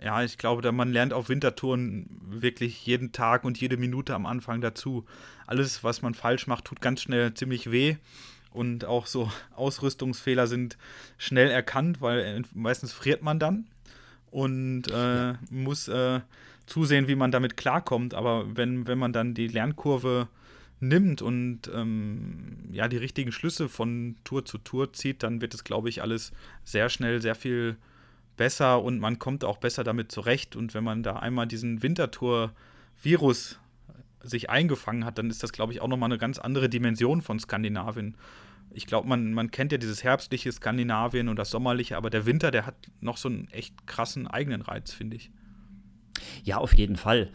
Ja, ich glaube, man lernt auf Wintertouren wirklich jeden Tag und jede Minute am Anfang dazu. Alles, was man falsch macht, tut ganz schnell ziemlich weh und auch so Ausrüstungsfehler sind schnell erkannt, weil meistens friert man dann und äh, muss äh, zusehen, wie man damit klarkommt. Aber wenn, wenn man dann die Lernkurve nimmt und ähm, ja die richtigen Schlüsse von Tour zu Tour zieht, dann wird es, glaube ich, alles sehr schnell sehr viel besser und man kommt auch besser damit zurecht. Und wenn man da einmal diesen Wintertour-Virus sich eingefangen hat, dann ist das, glaube ich, auch nochmal eine ganz andere Dimension von Skandinavien. Ich glaube, man, man kennt ja dieses herbstliche Skandinavien und das sommerliche, aber der Winter, der hat noch so einen echt krassen eigenen Reiz, finde ich. Ja, auf jeden Fall.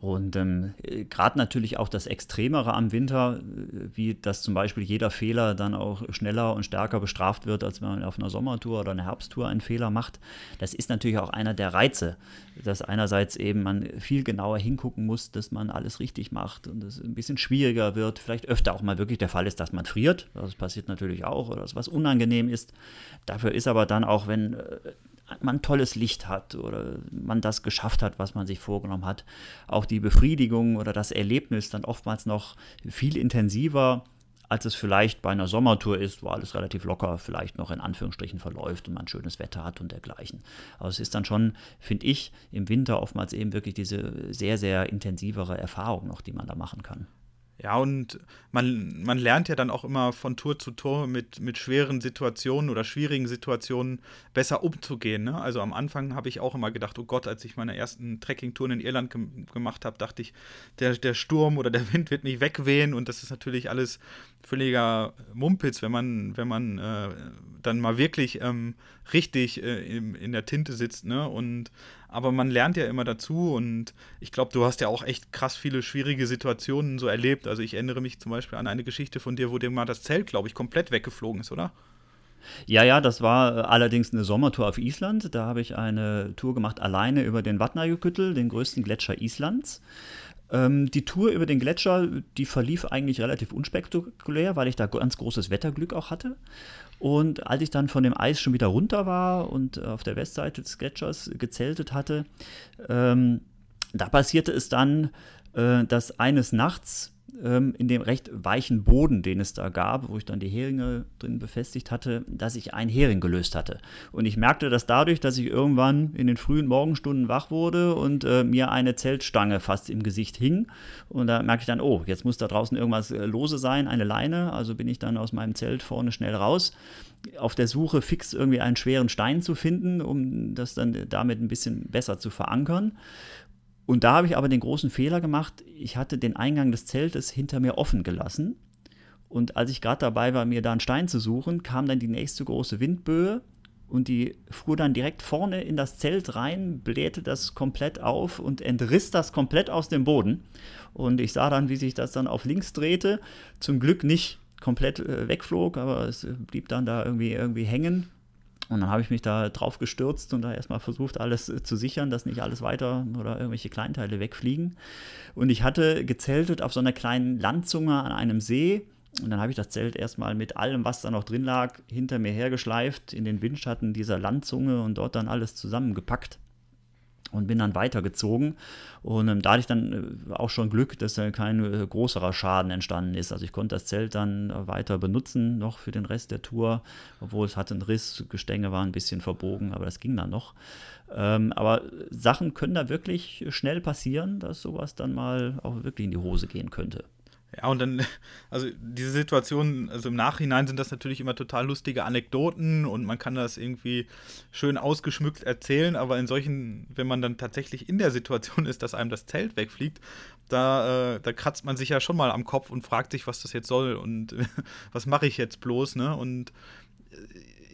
Und ähm, gerade natürlich auch das Extremere am Winter, äh, wie dass zum Beispiel jeder Fehler dann auch schneller und stärker bestraft wird, als wenn man auf einer Sommertour oder einer Herbsttour einen Fehler macht. Das ist natürlich auch einer der Reize, dass einerseits eben man viel genauer hingucken muss, dass man alles richtig macht und es ein bisschen schwieriger wird. Vielleicht öfter auch mal wirklich der Fall ist, dass man friert. Das passiert natürlich auch oder dass was unangenehm ist. Dafür ist aber dann auch, wenn äh, man tolles Licht hat oder man das geschafft hat, was man sich vorgenommen hat, auch die Befriedigung oder das Erlebnis dann oftmals noch viel intensiver, als es vielleicht bei einer Sommertour ist, wo alles relativ locker vielleicht noch in Anführungsstrichen verläuft und man schönes Wetter hat und dergleichen. Aber es ist dann schon, finde ich, im Winter oftmals eben wirklich diese sehr, sehr intensivere Erfahrung noch, die man da machen kann. Ja, und man, man lernt ja dann auch immer von Tour zu Tour mit, mit schweren Situationen oder schwierigen Situationen besser umzugehen. Ne? Also am Anfang habe ich auch immer gedacht, oh Gott, als ich meine ersten Trekkingtouren in Irland ge gemacht habe, dachte ich, der, der Sturm oder der Wind wird mich wegwehen und das ist natürlich alles völliger Mumpitz, wenn man, wenn man äh, dann mal wirklich ähm, richtig äh, in, in der Tinte sitzt. Ne? Und aber man lernt ja immer dazu und ich glaube, du hast ja auch echt krass viele schwierige Situationen so erlebt. Also ich erinnere mich zum Beispiel an eine Geschichte von dir, wo dir mal das Zelt, glaube ich, komplett weggeflogen ist, oder? Ja, ja, das war äh, allerdings eine Sommertour auf Island. Da habe ich eine Tour gemacht alleine über den Vatnajökull, den größten Gletscher Islands. Ähm, die Tour über den Gletscher, die verlief eigentlich relativ unspektakulär, weil ich da ganz großes Wetterglück auch hatte. Und als ich dann von dem Eis schon wieder runter war und auf der Westseite des Gletschers gezeltet hatte, ähm, da passierte es dann, äh, dass eines Nachts ähm, in dem recht weichen Boden, den es da gab, wo ich dann die Heringe drin befestigt hatte, dass ich einen Hering gelöst hatte. Und ich merkte das dadurch, dass ich irgendwann in den frühen Morgenstunden wach wurde und äh, mir eine Zeltstange fast im Gesicht hing. Und da merkte ich dann, oh, jetzt muss da draußen irgendwas äh, lose sein, eine Leine. Also bin ich dann aus meinem Zelt vorne schnell raus auf der Suche fix irgendwie einen schweren Stein zu finden, um das dann damit ein bisschen besser zu verankern. Und da habe ich aber den großen Fehler gemacht, ich hatte den Eingang des Zeltes hinter mir offen gelassen. Und als ich gerade dabei war, mir da einen Stein zu suchen, kam dann die nächste große Windböe und die fuhr dann direkt vorne in das Zelt rein, blähte das komplett auf und entriss das komplett aus dem Boden. Und ich sah dann, wie sich das dann auf links drehte. Zum Glück nicht komplett äh, wegflog, aber es blieb dann da irgendwie, irgendwie hängen. Und dann habe ich mich da drauf gestürzt und da erstmal versucht, alles äh, zu sichern, dass nicht alles weiter oder irgendwelche Kleinteile wegfliegen. Und ich hatte gezeltet auf so einer kleinen Landzunge an einem See. Und dann habe ich das Zelt erstmal mit allem, was da noch drin lag, hinter mir hergeschleift in den Windschatten dieser Landzunge und dort dann alles zusammengepackt und bin dann weitergezogen. Und ähm, da hatte ich dann äh, auch schon Glück, dass da kein äh, größerer Schaden entstanden ist. Also ich konnte das Zelt dann äh, weiter benutzen, noch für den Rest der Tour, obwohl es hatte einen Riss, Gestänge waren ein bisschen verbogen, aber das ging dann noch. Ähm, aber Sachen können da wirklich schnell passieren, dass sowas dann mal auch wirklich in die Hose gehen könnte. Ja, und dann, also diese Situation, also im Nachhinein sind das natürlich immer total lustige Anekdoten und man kann das irgendwie schön ausgeschmückt erzählen, aber in solchen, wenn man dann tatsächlich in der Situation ist, dass einem das Zelt wegfliegt, da, äh, da kratzt man sich ja schon mal am Kopf und fragt sich, was das jetzt soll und was mache ich jetzt bloß, ne? Und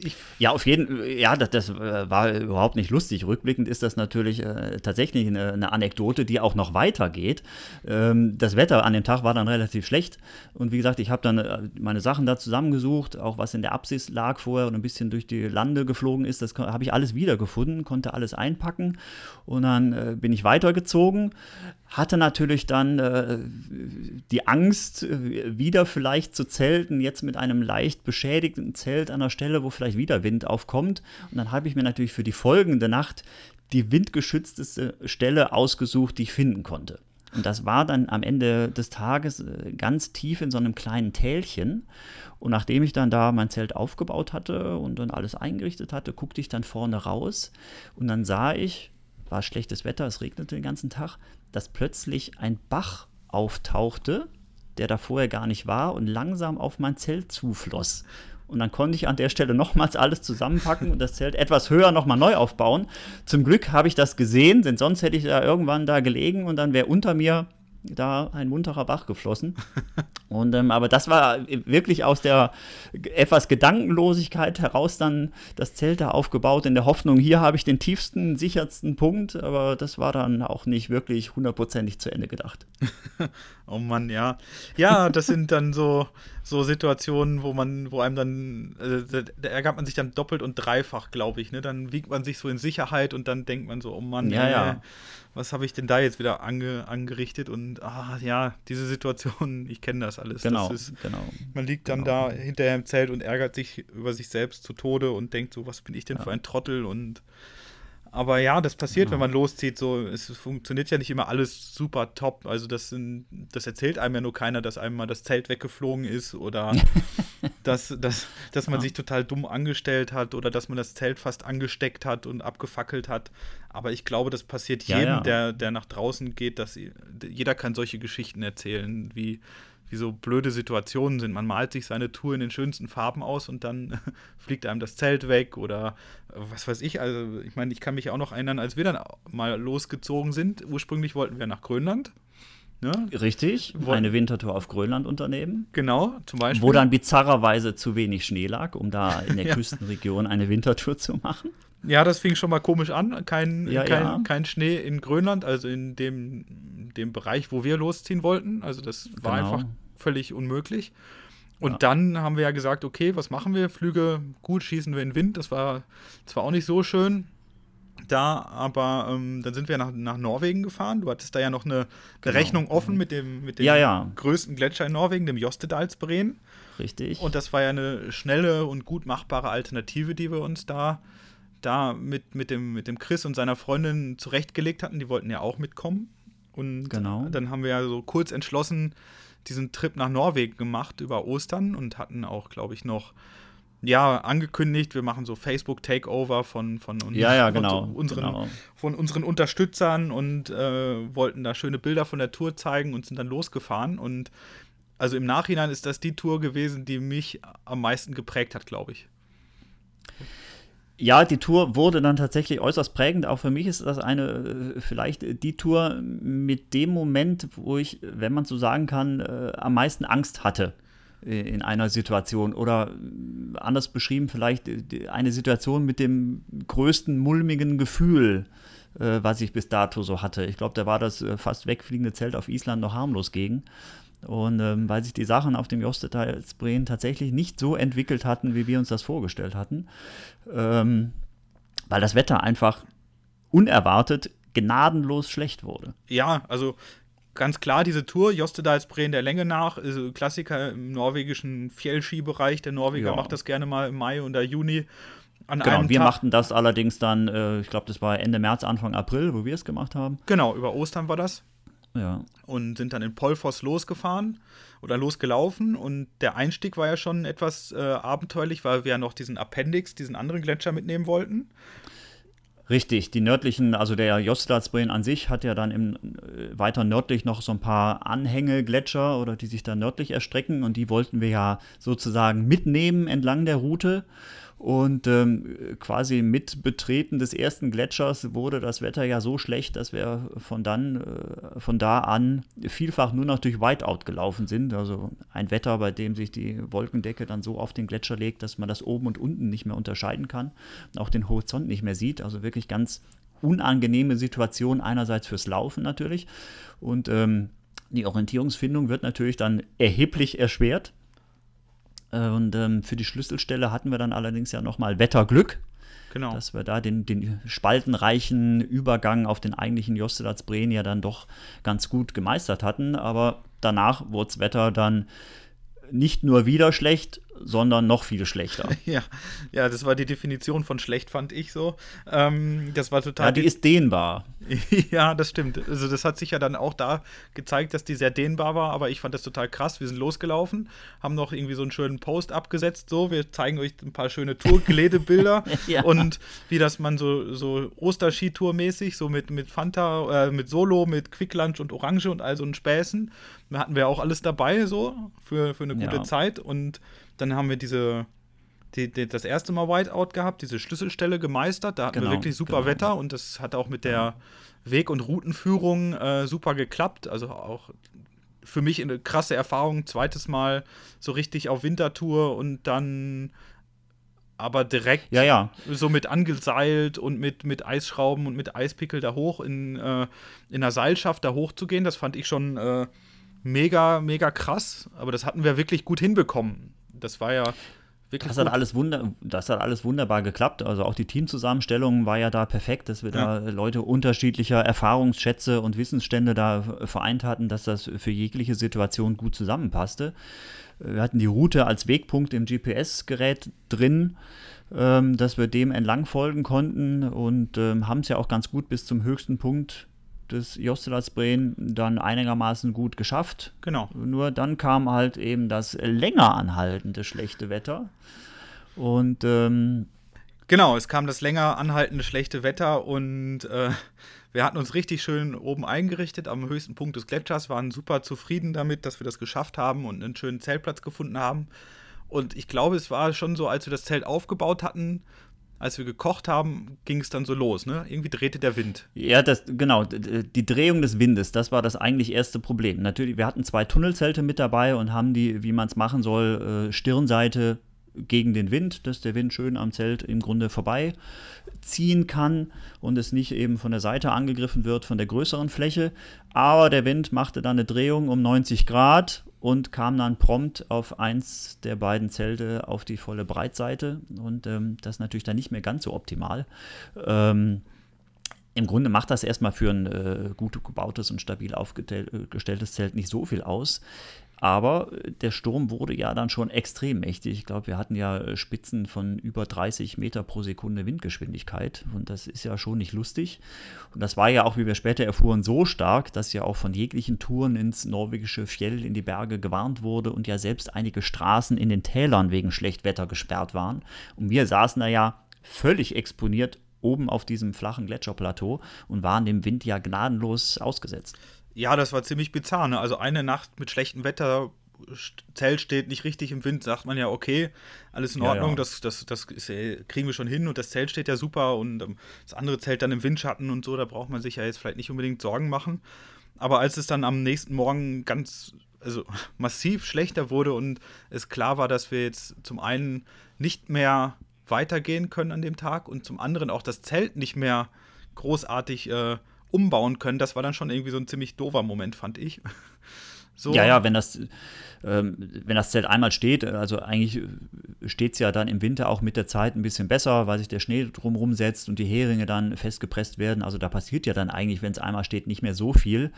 ich ja, auf jeden ja, das, das äh, war überhaupt nicht lustig. Rückblickend ist das natürlich äh, tatsächlich eine, eine, Anekdote, die auch noch weitergeht. Ähm, das Wetter an dem Tag war dann relativ schlecht und wie gesagt, ich habe dann äh, meine Sachen da zusammengesucht, auch was in der Apsis lag vorher und ein bisschen durch die Lande geflogen ist, das habe ich alles wiedergefunden, konnte alles einpacken und dann äh, bin ich weitergezogen, hatte natürlich dann äh, die Angst, äh, wieder vielleicht zu zelten, jetzt mit einem leicht beschädigten Zelt an der Stelle, wo vielleicht wieder Wind aufkommt. Und dann habe ich mir natürlich für die folgende Nacht die windgeschützteste Stelle ausgesucht, die ich finden konnte. Und das war dann am Ende des Tages äh, ganz tief in so einem kleinen Tälchen. Und nachdem ich dann da mein Zelt aufgebaut hatte und dann alles eingerichtet hatte, guckte ich dann vorne raus und dann sah ich, war schlechtes Wetter, es regnete den ganzen Tag, dass plötzlich ein Bach auftauchte, der da vorher gar nicht war und langsam auf mein Zelt zufloss. Und dann konnte ich an der Stelle nochmals alles zusammenpacken und das Zelt etwas höher nochmal neu aufbauen. Zum Glück habe ich das gesehen, denn sonst hätte ich da irgendwann da gelegen und dann wäre unter mir da ein munterer Bach geflossen. Und, ähm, aber das war wirklich aus der etwas Gedankenlosigkeit heraus dann das Zelt da aufgebaut, in der Hoffnung, hier habe ich den tiefsten, sichersten Punkt, aber das war dann auch nicht wirklich hundertprozentig zu Ende gedacht. oh Mann, ja. Ja, das sind dann so, so Situationen, wo man, wo einem dann, äh, da ärgert man sich dann doppelt und dreifach, glaube ich. Ne? Dann wiegt man sich so in Sicherheit und dann denkt man so, oh Mann, ja, ey, ja was habe ich denn da jetzt wieder ange, angerichtet? Und ah, ja, diese Situation, ich kenne das alles. Genau, das ist, genau. Man liegt dann genau. da hinterher im Zelt und ärgert sich über sich selbst zu Tode und denkt so, was bin ich denn ja. für ein Trottel und aber ja, das passiert, ja. wenn man loszieht. So, es funktioniert ja nicht immer alles super top. Also das, sind, das erzählt einem ja nur keiner, dass einem mal das Zelt weggeflogen ist oder dass, dass, dass man ja. sich total dumm angestellt hat oder dass man das Zelt fast angesteckt hat und abgefackelt hat. Aber ich glaube, das passiert jedem, ja, Der, der nach draußen geht, dass jeder kann solche Geschichten erzählen, wie wie so blöde Situationen sind. Man malt sich seine Tour in den schönsten Farben aus und dann fliegt einem das Zelt weg oder was weiß ich. Also, ich meine, ich kann mich auch noch erinnern, als wir dann mal losgezogen sind. Ursprünglich wollten wir nach Grönland. Ne? Richtig, Wo, eine Wintertour auf Grönland unternehmen. Genau, zum Beispiel. Wo dann bizarrerweise zu wenig Schnee lag, um da in der ja. Küstenregion eine Wintertour zu machen. Ja, das fing schon mal komisch an. Kein, ja, kein, ja. kein Schnee in Grönland, also in dem, dem Bereich, wo wir losziehen wollten. Also das war genau. einfach völlig unmöglich. Und ja. dann haben wir ja gesagt, okay, was machen wir? Flüge, gut, schießen wir in Wind. Das war zwar auch nicht so schön da, aber ähm, dann sind wir nach, nach Norwegen gefahren. Du hattest da ja noch eine, eine genau. Rechnung offen mit dem, mit dem ja, ja. größten Gletscher in Norwegen, dem Jostedalsbreen. Richtig. Und das war ja eine schnelle und gut machbare Alternative, die wir uns da, da mit, mit, dem, mit dem Chris und seiner Freundin zurechtgelegt hatten. Die wollten ja auch mitkommen. Und genau. dann haben wir ja so kurz entschlossen, diesen Trip nach Norwegen gemacht über Ostern und hatten auch, glaube ich, noch ja, angekündigt, wir machen so Facebook-Takeover von, von, ja, ja, genau, von, unseren, genau. von unseren Unterstützern und äh, wollten da schöne Bilder von der Tour zeigen und sind dann losgefahren. Und also im Nachhinein ist das die Tour gewesen, die mich am meisten geprägt hat, glaube ich. Ja, die Tour wurde dann tatsächlich äußerst prägend. Auch für mich ist das eine, äh, vielleicht die Tour mit dem Moment, wo ich, wenn man so sagen kann, äh, am meisten Angst hatte äh, in einer Situation. Oder anders beschrieben, vielleicht eine Situation mit dem größten mulmigen Gefühl, was ich bis dato so hatte. Ich glaube, da war das fast wegfliegende Zelt auf Island noch harmlos gegen. Und ähm, weil sich die Sachen auf dem Jostedalsbreen tatsächlich nicht so entwickelt hatten, wie wir uns das vorgestellt hatten, ähm, weil das Wetter einfach unerwartet gnadenlos schlecht wurde. Ja, also ganz klar, diese Tour, Jostedalsbreen der Länge nach, ist Klassiker im norwegischen Fjellskibereich. Der Norweger ja. macht das gerne mal im Mai oder Juni. An genau, wir Tag. machten das allerdings dann, äh, ich glaube, das war Ende März, Anfang April, wo wir es gemacht haben. Genau, über Ostern war das. Ja. Und sind dann in Polfos losgefahren oder losgelaufen. Und der Einstieg war ja schon etwas äh, abenteuerlich, weil wir ja noch diesen Appendix, diesen anderen Gletscher mitnehmen wollten. Richtig, die nördlichen, also der Jostlatsbreen an sich hat ja dann im, äh, weiter nördlich noch so ein paar Anhängegletscher oder die sich da nördlich erstrecken und die wollten wir ja sozusagen mitnehmen entlang der Route. Und ähm, quasi mit Betreten des ersten Gletschers wurde das Wetter ja so schlecht, dass wir von, dann, äh, von da an vielfach nur noch durch Whiteout gelaufen sind. Also ein Wetter, bei dem sich die Wolkendecke dann so auf den Gletscher legt, dass man das oben und unten nicht mehr unterscheiden kann, auch den Horizont nicht mehr sieht. Also wirklich ganz unangenehme Situation einerseits fürs Laufen natürlich und ähm, die Orientierungsfindung wird natürlich dann erheblich erschwert und ähm, für die Schlüsselstelle hatten wir dann allerdings ja nochmal Wetterglück. Genau. Dass wir da den, den spaltenreichen Übergang auf den eigentlichen Jostedalsbreen ja dann doch ganz gut gemeistert hatten. Aber danach wurde das Wetter dann nicht nur wieder schlecht, sondern noch viel schlechter. Ja, ja, das war die Definition von schlecht, fand ich so. Ähm, das war total. Ja, die ist dehnbar. ja, das stimmt. Also, das hat sich ja dann auch da gezeigt, dass die sehr dehnbar war, aber ich fand das total krass. Wir sind losgelaufen, haben noch irgendwie so einen schönen Post abgesetzt. So, wir zeigen euch ein paar schöne Tour-Gelede-Bilder ja. und wie das man so, so Osterskitour-mäßig, so mit, mit Fanta, äh, mit Solo, mit Quicklunch und Orange und all so einen Späßen. Da hatten wir auch alles dabei, so für, für eine gute ja. Zeit und dann haben wir diese, die, die, das erste Mal Whiteout gehabt, diese Schlüsselstelle gemeistert. Da hatten genau, wir wirklich super genau. Wetter und das hat auch mit der Weg- und Routenführung äh, super geklappt. Also auch für mich eine krasse Erfahrung. Zweites Mal so richtig auf Wintertour und dann aber direkt ja, ja. so mit angeseilt und mit, mit Eisschrauben und mit Eispickel da hoch in, äh, in einer Seilschaft da hoch zu gehen. Das fand ich schon äh, mega, mega krass. Aber das hatten wir wirklich gut hinbekommen. Das war ja Wirklich das hat, alles wunder, das hat alles wunderbar geklappt. Also auch die Teamzusammenstellung war ja da perfekt, dass wir ja. da Leute unterschiedlicher Erfahrungsschätze und Wissensstände da vereint hatten, dass das für jegliche Situation gut zusammenpasste. Wir hatten die Route als Wegpunkt im GPS-Gerät drin, ähm, dass wir dem entlang folgen konnten und ähm, haben es ja auch ganz gut bis zum höchsten Punkt des Jostelasbreen dann einigermaßen gut geschafft. Genau. Nur dann kam halt eben das länger anhaltende schlechte Wetter. Und ähm, genau, es kam das länger anhaltende schlechte Wetter und äh, wir hatten uns richtig schön oben eingerichtet am höchsten Punkt des Gletschers, waren super zufrieden damit, dass wir das geschafft haben und einen schönen Zeltplatz gefunden haben. Und ich glaube, es war schon so, als wir das Zelt aufgebaut hatten, als wir gekocht haben, ging es dann so los, ne? Irgendwie drehte der Wind. Ja, das, genau, die Drehung des Windes, das war das eigentlich erste Problem. Natürlich, wir hatten zwei Tunnelzelte mit dabei und haben die, wie man es machen soll, äh, Stirnseite gegen den Wind, dass der Wind schön am Zelt im Grunde vorbeiziehen kann und es nicht eben von der Seite angegriffen wird, von der größeren Fläche. Aber der Wind machte dann eine Drehung um 90 Grad und kam dann prompt auf eins der beiden Zelte auf die volle Breitseite. Und ähm, das ist natürlich dann nicht mehr ganz so optimal. Ähm, im Grunde macht das erstmal für ein äh, gut gebautes und stabil aufgestelltes Zelt nicht so viel aus. Aber der Sturm wurde ja dann schon extrem mächtig. Ich glaube, wir hatten ja Spitzen von über 30 Meter pro Sekunde Windgeschwindigkeit. Und das ist ja schon nicht lustig. Und das war ja auch, wie wir später erfuhren, so stark, dass ja auch von jeglichen Touren ins norwegische Fjell in die Berge gewarnt wurde und ja selbst einige Straßen in den Tälern wegen Schlechtwetter gesperrt waren. Und wir saßen da ja völlig exponiert oben auf diesem flachen Gletscherplateau und waren dem Wind ja gnadenlos ausgesetzt. Ja, das war ziemlich bizarr. Ne? Also eine Nacht mit schlechtem Wetter, Zelt steht nicht richtig im Wind, sagt man ja, okay, alles in Ordnung, ja, ja. das, das, das ist, kriegen wir schon hin und das Zelt steht ja super und ähm, das andere Zelt dann im Windschatten und so, da braucht man sich ja jetzt vielleicht nicht unbedingt Sorgen machen. Aber als es dann am nächsten Morgen ganz, also massiv schlechter wurde und es klar war, dass wir jetzt zum einen nicht mehr weitergehen können an dem Tag und zum anderen auch das Zelt nicht mehr großartig äh, umbauen können, das war dann schon irgendwie so ein ziemlich doofer Moment, fand ich. So. Ja, ja, wenn das, wenn das Zelt einmal steht, also eigentlich steht es ja dann im Winter auch mit der Zeit ein bisschen besser, weil sich der Schnee drumherum setzt und die Heringe dann festgepresst werden. Also da passiert ja dann eigentlich, wenn es einmal steht, nicht mehr so viel.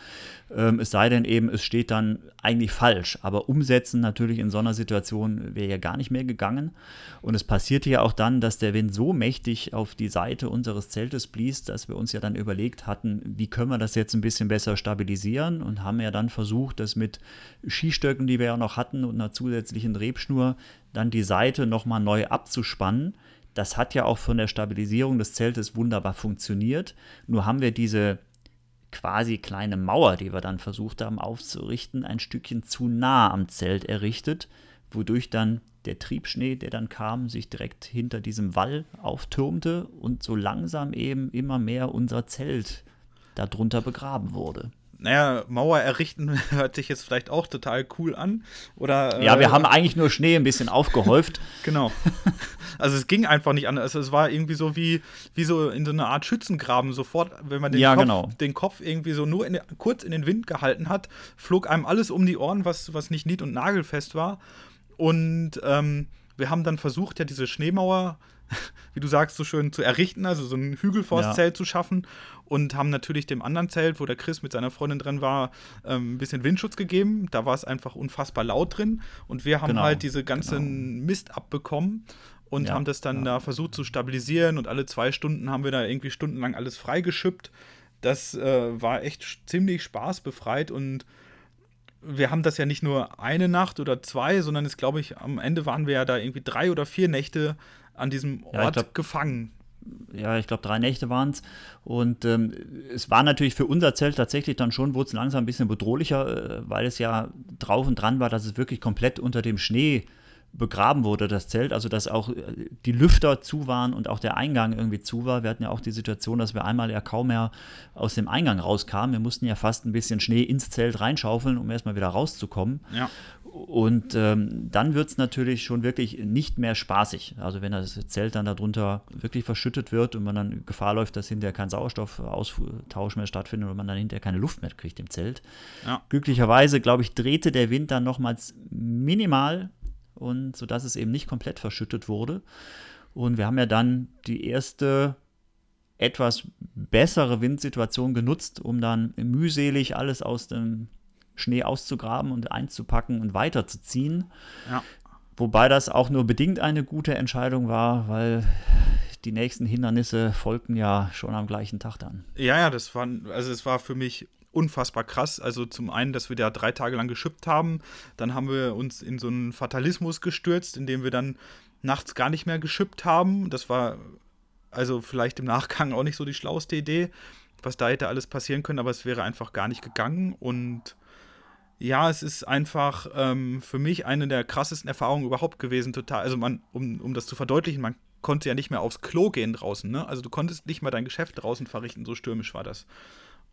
Ähm, es sei denn eben, es steht dann eigentlich falsch. Aber umsetzen natürlich in so einer Situation wäre ja gar nicht mehr gegangen. Und es passierte ja auch dann, dass der Wind so mächtig auf die Seite unseres Zeltes blies, dass wir uns ja dann überlegt hatten, wie können wir das jetzt ein bisschen besser stabilisieren und haben ja dann versucht, das mit Skistöcken, die wir ja noch hatten und einer zusätzlichen Rebschnur, dann die Seite nochmal neu abzuspannen. Das hat ja auch von der Stabilisierung des Zeltes wunderbar funktioniert. Nur haben wir diese quasi kleine Mauer, die wir dann versucht haben aufzurichten, ein Stückchen zu nah am Zelt errichtet, wodurch dann der Triebschnee, der dann kam, sich direkt hinter diesem Wall auftürmte und so langsam eben immer mehr unser Zelt darunter begraben wurde naja, Mauer errichten hört sich jetzt vielleicht auch total cool an. Oder, ja, wir äh, haben eigentlich nur Schnee ein bisschen aufgehäuft. genau. Also es ging einfach nicht anders. Also es war irgendwie so wie, wie so in so einer Art Schützengraben. Sofort, wenn man den, ja, Kopf, genau. den Kopf irgendwie so nur in, kurz in den Wind gehalten hat, flog einem alles um die Ohren, was, was nicht nied- und nagelfest war. Und ähm, wir haben dann versucht, ja diese Schneemauer wie du sagst, so schön zu errichten, also so ein Hügel vors ja. Zu schaffen und haben natürlich dem anderen Zelt, wo der Chris mit seiner Freundin drin war, ähm, ein bisschen Windschutz gegeben. Da war es einfach unfassbar laut drin und wir haben genau. halt diese ganzen genau. Mist abbekommen und ja, haben das dann ja. da versucht zu stabilisieren und alle zwei Stunden haben wir da irgendwie stundenlang alles freigeschüppt. Das äh, war echt ziemlich spaßbefreit und wir haben das ja nicht nur eine Nacht oder zwei, sondern es glaube ich, am Ende waren wir ja da irgendwie drei oder vier Nächte an diesem Ort ja, glaub, gefangen. Ja, ich glaube, drei Nächte waren es. Und ähm, es war natürlich für unser Zelt tatsächlich dann schon, wurde es langsam ein bisschen bedrohlicher, äh, weil es ja drauf und dran war, dass es wirklich komplett unter dem Schnee begraben wurde, das Zelt, also dass auch äh, die Lüfter zu waren und auch der Eingang irgendwie zu war. Wir hatten ja auch die Situation, dass wir einmal ja kaum mehr aus dem Eingang rauskamen. Wir mussten ja fast ein bisschen Schnee ins Zelt reinschaufeln, um erstmal wieder rauszukommen. Ja. Und ähm, dann wird es natürlich schon wirklich nicht mehr spaßig. Also wenn das Zelt dann darunter wirklich verschüttet wird und man dann Gefahr läuft, dass hinterher kein Sauerstoffaustausch mehr stattfindet und man dann hinterher keine Luft mehr kriegt im Zelt. Ja. Glücklicherweise, glaube ich, drehte der Wind dann nochmals minimal und sodass es eben nicht komplett verschüttet wurde. Und wir haben ja dann die erste etwas bessere Windsituation genutzt, um dann mühselig alles aus dem Schnee auszugraben und einzupacken und weiterzuziehen. Ja. Wobei das auch nur bedingt eine gute Entscheidung war, weil die nächsten Hindernisse folgten ja schon am gleichen Tag dann. Ja, ja, das war, also es war für mich unfassbar krass. Also zum einen, dass wir da drei Tage lang geschippt haben, dann haben wir uns in so einen Fatalismus gestürzt, indem wir dann nachts gar nicht mehr geschippt haben. Das war also vielleicht im Nachgang auch nicht so die schlauste Idee, was da hätte alles passieren können, aber es wäre einfach gar nicht gegangen und ja, es ist einfach ähm, für mich eine der krassesten Erfahrungen überhaupt gewesen, total. Also man, um, um das zu verdeutlichen, man konnte ja nicht mehr aufs Klo gehen draußen, ne? Also du konntest nicht mal dein Geschäft draußen verrichten, so stürmisch war das.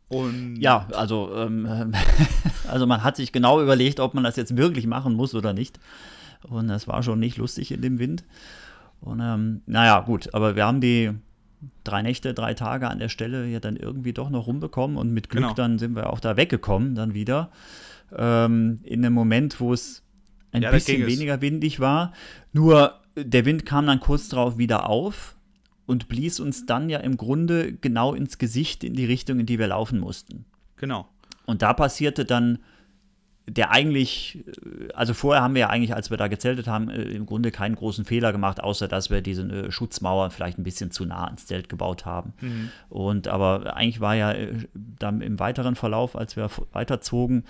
Und ja, also, ähm, also man hat sich genau überlegt, ob man das jetzt wirklich machen muss oder nicht. Und das war schon nicht lustig in dem Wind. Und ähm, naja, gut, aber wir haben die drei Nächte, drei Tage an der Stelle ja dann irgendwie doch noch rumbekommen und mit Glück genau. dann sind wir auch da weggekommen dann wieder ähm, in einem Moment, wo es ein ja, bisschen weniger windig war. Nur der Wind kam dann kurz darauf wieder auf und blies uns dann ja im Grunde genau ins Gesicht in die Richtung, in die wir laufen mussten. Genau. Und da passierte dann der eigentlich, äh, also vorher haben wir ja eigentlich, als wir da gezeltet haben, äh, im Grunde keinen großen Fehler gemacht, außer dass wir diese äh, Schutzmauer vielleicht ein bisschen zu nah ans Zelt gebaut haben. Mhm. Und aber eigentlich war ja dann im weiteren Verlauf, als wir weiterzogen,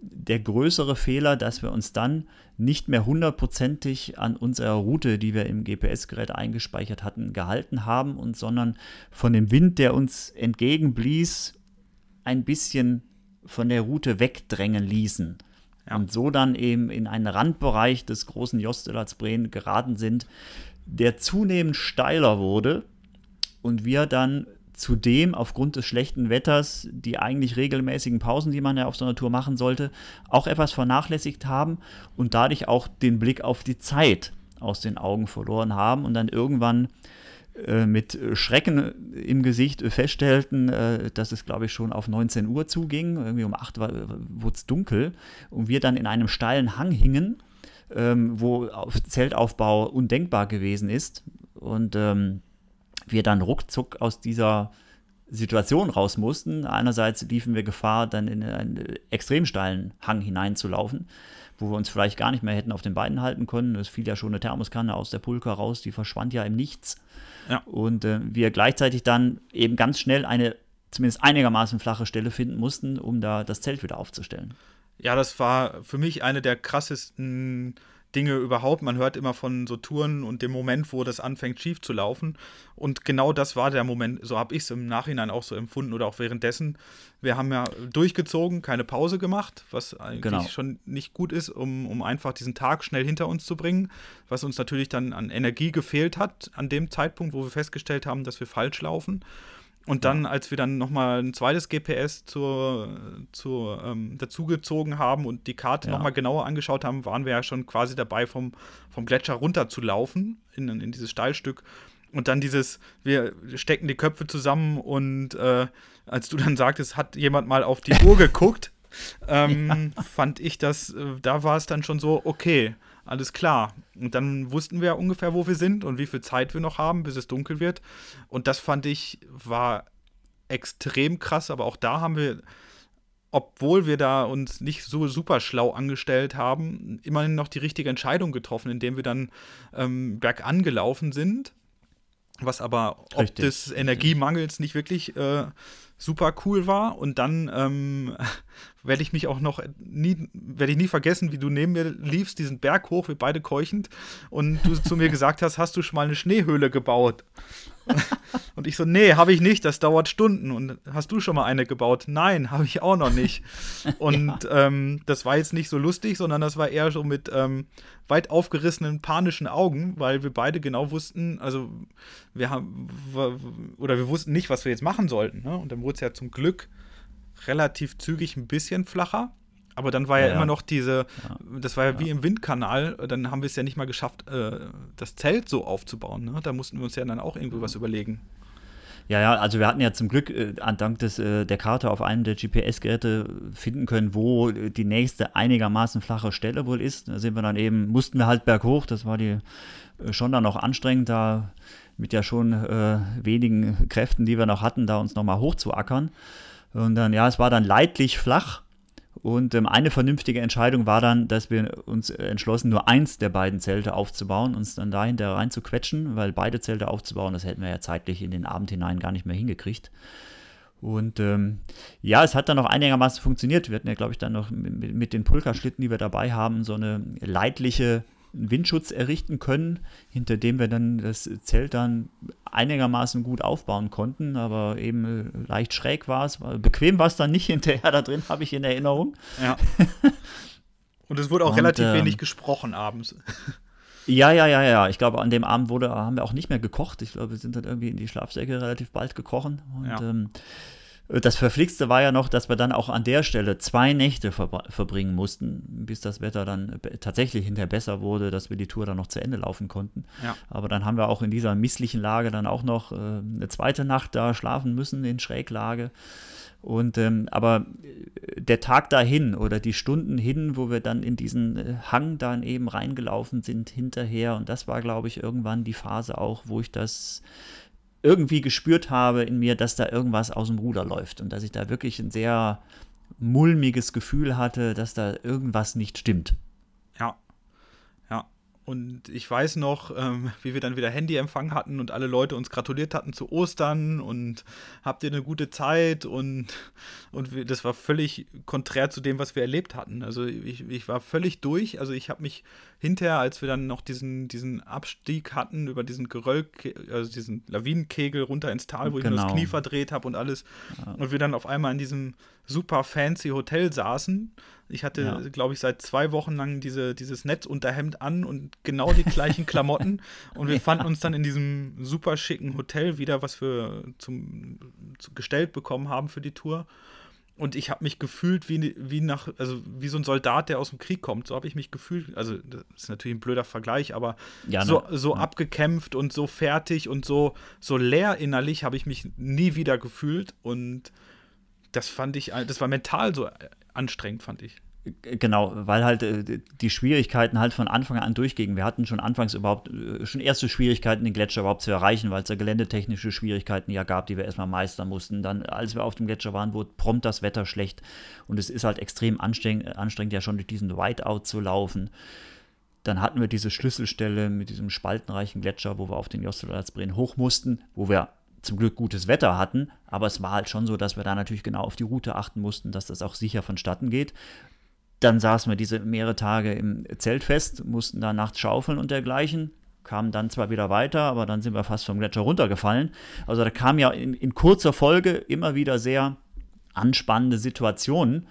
der größere Fehler, dass wir uns dann nicht mehr hundertprozentig an unserer Route, die wir im GPS-Gerät eingespeichert hatten, gehalten haben und sondern von dem Wind, der uns entgegenblies, ein bisschen von der Route wegdrängen ließen. Ja. Und so dann eben in einen Randbereich des großen Jostelatsbreen geraten sind, der zunehmend steiler wurde und wir dann zudem aufgrund des schlechten Wetters die eigentlich regelmäßigen Pausen, die man ja auf so einer Tour machen sollte, auch etwas vernachlässigt haben und dadurch auch den Blick auf die Zeit aus den Augen verloren haben und dann irgendwann mit Schrecken im Gesicht feststellten, äh, dass es, glaube ich, schon auf 19 Uhr zuging. Irgendwie um 8 wurde es dunkel und wir dann in einem steilen Hang hingen, ähm, wo Zeltaufbau undenkbar gewesen ist. Und ähm, wir dann ruckzuck aus dieser Situation raus mussten. Einerseits liefen wir Gefahr, dann in einen extrem steilen Hang hineinzulaufen, wo wir uns vielleicht gar nicht mehr hätten auf den Beinen halten können. Es fiel ja schon eine Thermoskanne aus der Pulka raus, die verschwand ja im Nichts. Ja. Und äh, wir gleichzeitig dann eben ganz schnell eine zumindest einigermaßen flache Stelle finden mussten, um da das Zelt wieder aufzustellen. Ja, das war für mich eine der krassesten Dinge überhaupt. Man hört immer von so Touren und dem Moment, wo das anfängt schief zu laufen. Und genau das war der Moment, so habe ich es im Nachhinein auch so empfunden oder auch währenddessen. Wir haben ja durchgezogen, keine Pause gemacht, was eigentlich genau. schon nicht gut ist, um, um einfach diesen Tag schnell hinter uns zu bringen, was uns natürlich dann an Energie gefehlt hat, an dem Zeitpunkt, wo wir festgestellt haben, dass wir falsch laufen. Und dann, als wir dann nochmal ein zweites GPS zur, zur, ähm, dazugezogen haben und die Karte ja. nochmal genauer angeschaut haben, waren wir ja schon quasi dabei, vom, vom Gletscher runter zu laufen in, in dieses Steilstück. Und dann dieses, wir stecken die Köpfe zusammen und äh, als du dann sagtest, hat jemand mal auf die Uhr geguckt, ähm, ja. fand ich das, äh, da war es dann schon so, okay, alles klar. Und dann wussten wir ungefähr, wo wir sind und wie viel Zeit wir noch haben, bis es dunkel wird. Und das fand ich, war extrem krass, aber auch da haben wir, obwohl wir da uns nicht so super schlau angestellt haben, immerhin noch die richtige Entscheidung getroffen, indem wir dann ähm, bergan sind. Was aber ob des Energiemangels nicht wirklich äh, super cool war. Und dann ähm, werde ich mich auch noch nie, werde ich nie vergessen, wie du neben mir liefst, diesen Berg hoch, wir beide keuchend, und du zu mir gesagt hast, hast du schon mal eine Schneehöhle gebaut? und ich so, nee, habe ich nicht, das dauert Stunden. Und hast du schon mal eine gebaut? Nein, habe ich auch noch nicht. Und ja. ähm, das war jetzt nicht so lustig, sondern das war eher so mit ähm, weit aufgerissenen, panischen Augen, weil wir beide genau wussten, also wir haben, oder wir wussten nicht, was wir jetzt machen sollten. Ne? Und dann wurde es ja zum Glück relativ zügig ein bisschen flacher. Aber dann war ja, ja immer noch diese, ja. das war ja, wie im Windkanal, dann haben wir es ja nicht mal geschafft, äh, das Zelt so aufzubauen. Ne? Da mussten wir uns ja dann auch irgendwie was überlegen. Ja, ja, also wir hatten ja zum Glück äh, dank des, äh, der Karte auf einem der GPS-Geräte finden können, wo die nächste einigermaßen flache Stelle wohl ist. Da sind wir dann eben, mussten wir halt berghoch, das war die äh, schon dann noch anstrengend, da mit ja schon äh, wenigen Kräften, die wir noch hatten, da uns nochmal hochzuackern. Und dann, ja, es war dann leidlich flach. Und ähm, eine vernünftige Entscheidung war dann, dass wir uns entschlossen, nur eins der beiden Zelte aufzubauen, uns dann dahinter rein zu quetschen, weil beide Zelte aufzubauen, das hätten wir ja zeitlich in den Abend hinein gar nicht mehr hingekriegt. Und ähm, ja, es hat dann noch einigermaßen funktioniert. Wir hatten ja, glaube ich, dann noch mit, mit den Pulkerschlitten, die wir dabei haben, so eine leidliche Windschutz errichten können, hinter dem wir dann das Zelt dann einigermaßen gut aufbauen konnten, aber eben äh, leicht schräg war es. Bequem war es dann nicht hinterher da drin, habe ich in Erinnerung. Ja. Und es wurde auch Und, relativ ähm, wenig gesprochen abends. Ja, ja, ja, ja. Ich glaube, an dem Abend wurde, haben wir auch nicht mehr gekocht. Ich glaube, wir sind dann irgendwie in die Schlafsäcke relativ bald gekrochen. Und ja. ähm, das Verflixte war ja noch, dass wir dann auch an der Stelle zwei Nächte ver verbringen mussten, bis das Wetter dann tatsächlich hinterher besser wurde, dass wir die Tour dann noch zu Ende laufen konnten. Ja. Aber dann haben wir auch in dieser misslichen Lage dann auch noch äh, eine zweite Nacht da schlafen müssen in Schräglage. Und ähm, aber äh, der Tag dahin oder die Stunden hin, wo wir dann in diesen äh, Hang dann eben reingelaufen sind hinterher, und das war, glaube ich, irgendwann die Phase auch, wo ich das irgendwie gespürt habe in mir, dass da irgendwas aus dem Ruder läuft und dass ich da wirklich ein sehr mulmiges Gefühl hatte, dass da irgendwas nicht stimmt. Ja. Ja. Und ich weiß noch, ähm, wie wir dann wieder Handyempfang hatten und alle Leute uns gratuliert hatten zu Ostern und habt ihr eine gute Zeit und, und wir, das war völlig konträr zu dem, was wir erlebt hatten. Also ich, ich war völlig durch. Also ich habe mich hinterher, als wir dann noch diesen, diesen Abstieg hatten über diesen Geröll, also diesen Lawinenkegel runter ins Tal, wo genau. ich mir das genau. Knie verdreht habe und alles. Ja. Und wir dann auf einmal in diesem super fancy Hotel saßen. Ich hatte, ja. glaube ich, seit zwei Wochen lang diese, dieses Netzunterhemd an und genau die gleichen Klamotten. und wir ja. fanden uns dann in diesem super schicken Hotel wieder, was wir zum, zu, gestellt bekommen haben für die Tour. Und ich habe mich gefühlt wie, wie nach, also wie so ein Soldat, der aus dem Krieg kommt. So habe ich mich gefühlt. Also, das ist natürlich ein blöder Vergleich, aber ja, ne? so, so ja. abgekämpft und so fertig und so, so leer innerlich habe ich mich nie wieder gefühlt. Und das fand ich, das war mental so anstrengend, fand ich. Genau, weil halt äh, die Schwierigkeiten halt von Anfang an durchgingen. Wir hatten schon anfangs überhaupt äh, schon erste Schwierigkeiten, den Gletscher überhaupt zu erreichen, weil es da geländetechnische Schwierigkeiten ja gab, die wir erstmal meistern mussten. Dann, als wir auf dem Gletscher waren, wurde prompt das Wetter schlecht und es ist halt extrem anstrengend, ja schon durch diesen Whiteout zu laufen. Dann hatten wir diese Schlüsselstelle mit diesem spaltenreichen Gletscher, wo wir auf den Jostedalsbreen hoch mussten, wo wir zum Glück gutes Wetter hatten, aber es war halt schon so, dass wir da natürlich genau auf die Route achten mussten, dass das auch sicher vonstatten geht. Dann saßen wir diese mehrere Tage im Zelt fest, mussten da nachts schaufeln und dergleichen, kamen dann zwar wieder weiter, aber dann sind wir fast vom Gletscher runtergefallen. Also da kam ja in, in kurzer Folge immer wieder sehr anspannende Situationen.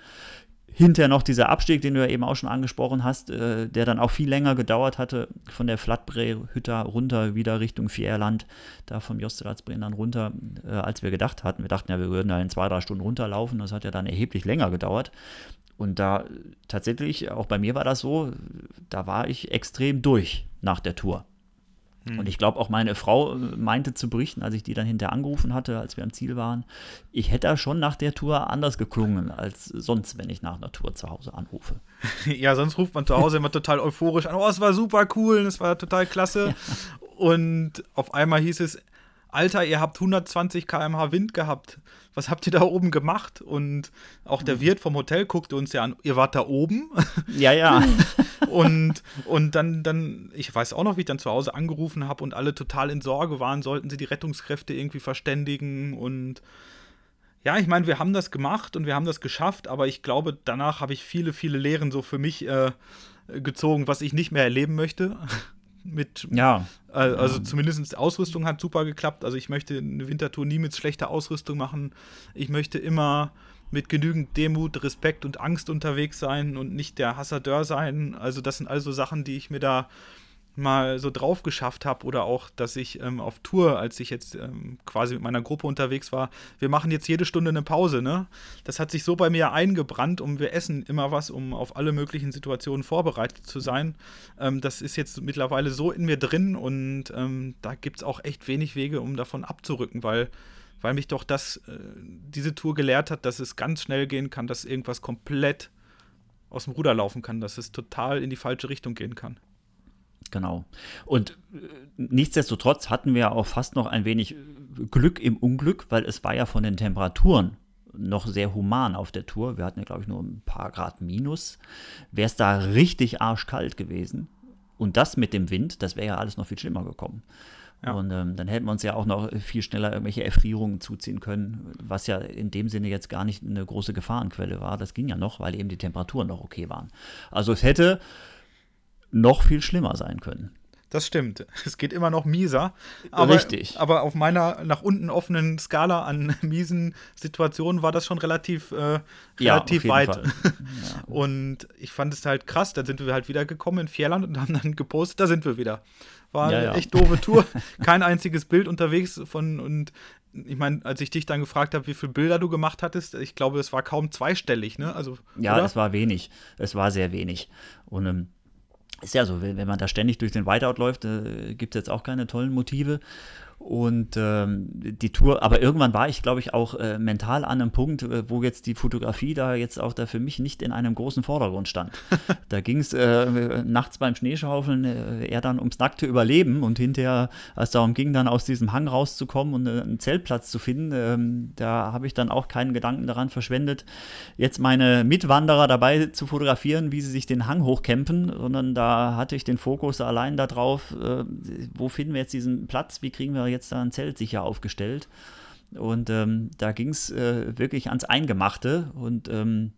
Hinterher noch dieser Abstieg, den du ja eben auch schon angesprochen hast, äh, der dann auch viel länger gedauert hatte, von der Flatbre-Hütte runter wieder Richtung Fierland, da vom Josteratsbreen dann runter, äh, als wir gedacht hatten. Wir dachten ja, wir würden da in zwei, drei Stunden runterlaufen. Das hat ja dann erheblich länger gedauert. Und da tatsächlich, auch bei mir war das so, da war ich extrem durch nach der Tour. Hm. Und ich glaube, auch meine Frau äh, meinte zu berichten, als ich die dann hinterher angerufen hatte, als wir am Ziel waren, ich hätte da schon nach der Tour anders geklungen als sonst, wenn ich nach einer Tour zu Hause anrufe. Ja, sonst ruft man zu Hause immer total euphorisch an, oh, es war super cool, es war total klasse. Ja. Und auf einmal hieß es, Alter, ihr habt 120 km/h Wind gehabt. Was habt ihr da oben gemacht? Und auch der mhm. Wirt vom Hotel guckte uns ja an, ihr wart da oben? Ja, ja. und, und dann, dann, ich weiß auch noch, wie ich dann zu Hause angerufen habe und alle total in Sorge waren, sollten sie die Rettungskräfte irgendwie verständigen und Ja, ich meine, wir haben das gemacht und wir haben das geschafft, aber ich glaube, danach habe ich viele, viele Lehren so für mich äh, gezogen, was ich nicht mehr erleben möchte. Mit ja. Äh, also ja. zumindest die Ausrüstung hat super geklappt. Also ich möchte eine Wintertour nie mit schlechter Ausrüstung machen. Ich möchte immer mit genügend Demut, Respekt und Angst unterwegs sein und nicht der Hassadeur sein. Also das sind also Sachen, die ich mir da mal so drauf geschafft habe oder auch, dass ich ähm, auf Tour, als ich jetzt ähm, quasi mit meiner Gruppe unterwegs war, wir machen jetzt jede Stunde eine Pause, ne? Das hat sich so bei mir eingebrannt und wir essen immer was, um auf alle möglichen Situationen vorbereitet zu sein. Ähm, das ist jetzt mittlerweile so in mir drin und ähm, da gibt es auch echt wenig Wege, um davon abzurücken, weil weil mich doch das, äh, diese Tour gelehrt hat, dass es ganz schnell gehen kann, dass irgendwas komplett aus dem Ruder laufen kann, dass es total in die falsche Richtung gehen kann. Genau. Und äh, nichtsdestotrotz hatten wir auch fast noch ein wenig Glück im Unglück, weil es war ja von den Temperaturen noch sehr human auf der Tour. Wir hatten ja, glaube ich, nur ein paar Grad minus. Wäre es da richtig arschkalt gewesen und das mit dem Wind, das wäre ja alles noch viel schlimmer gekommen. Ja. Und ähm, dann hätten wir uns ja auch noch viel schneller irgendwelche Erfrierungen zuziehen können, was ja in dem Sinne jetzt gar nicht eine große Gefahrenquelle war. Das ging ja noch, weil eben die Temperaturen noch okay waren. Also es hätte noch viel schlimmer sein können. Das stimmt. Es geht immer noch mieser. Aber, Richtig. Aber auf meiner nach unten offenen Skala an miesen Situationen war das schon relativ, äh, relativ ja, weit. Ja. Und ich fand es halt krass. Dann sind wir halt wieder gekommen in Fierland und haben dann gepostet, da sind wir wieder. War ja, eine echt doofe Tour. Kein einziges Bild unterwegs von und ich meine, als ich dich dann gefragt habe, wie viele Bilder du gemacht hattest, ich glaube, es war kaum zweistellig, ne? Also, ja, oder? es war wenig. Es war sehr wenig. Und ähm, ist ja so, wenn man da ständig durch den Whiteout läuft, äh, gibt es jetzt auch keine tollen Motive. Und ähm, die Tour, aber irgendwann war ich, glaube ich, auch äh, mental an einem Punkt, äh, wo jetzt die Fotografie da jetzt auch da für mich nicht in einem großen Vordergrund stand. da ging es äh, nachts beim Schneeschaufeln äh, eher dann ums nackte Überleben und hinterher, als es darum ging, dann aus diesem Hang rauszukommen und äh, einen Zeltplatz zu finden, ähm, da habe ich dann auch keinen Gedanken daran verschwendet, jetzt meine Mitwanderer dabei zu fotografieren, wie sie sich den Hang hochkämpfen, sondern da hatte ich den Fokus allein darauf, äh, wo finden wir jetzt diesen Platz, wie kriegen wir jetzt da ein Zelt sicher aufgestellt. Und ähm, da ging es äh, wirklich ans Eingemachte und ähm,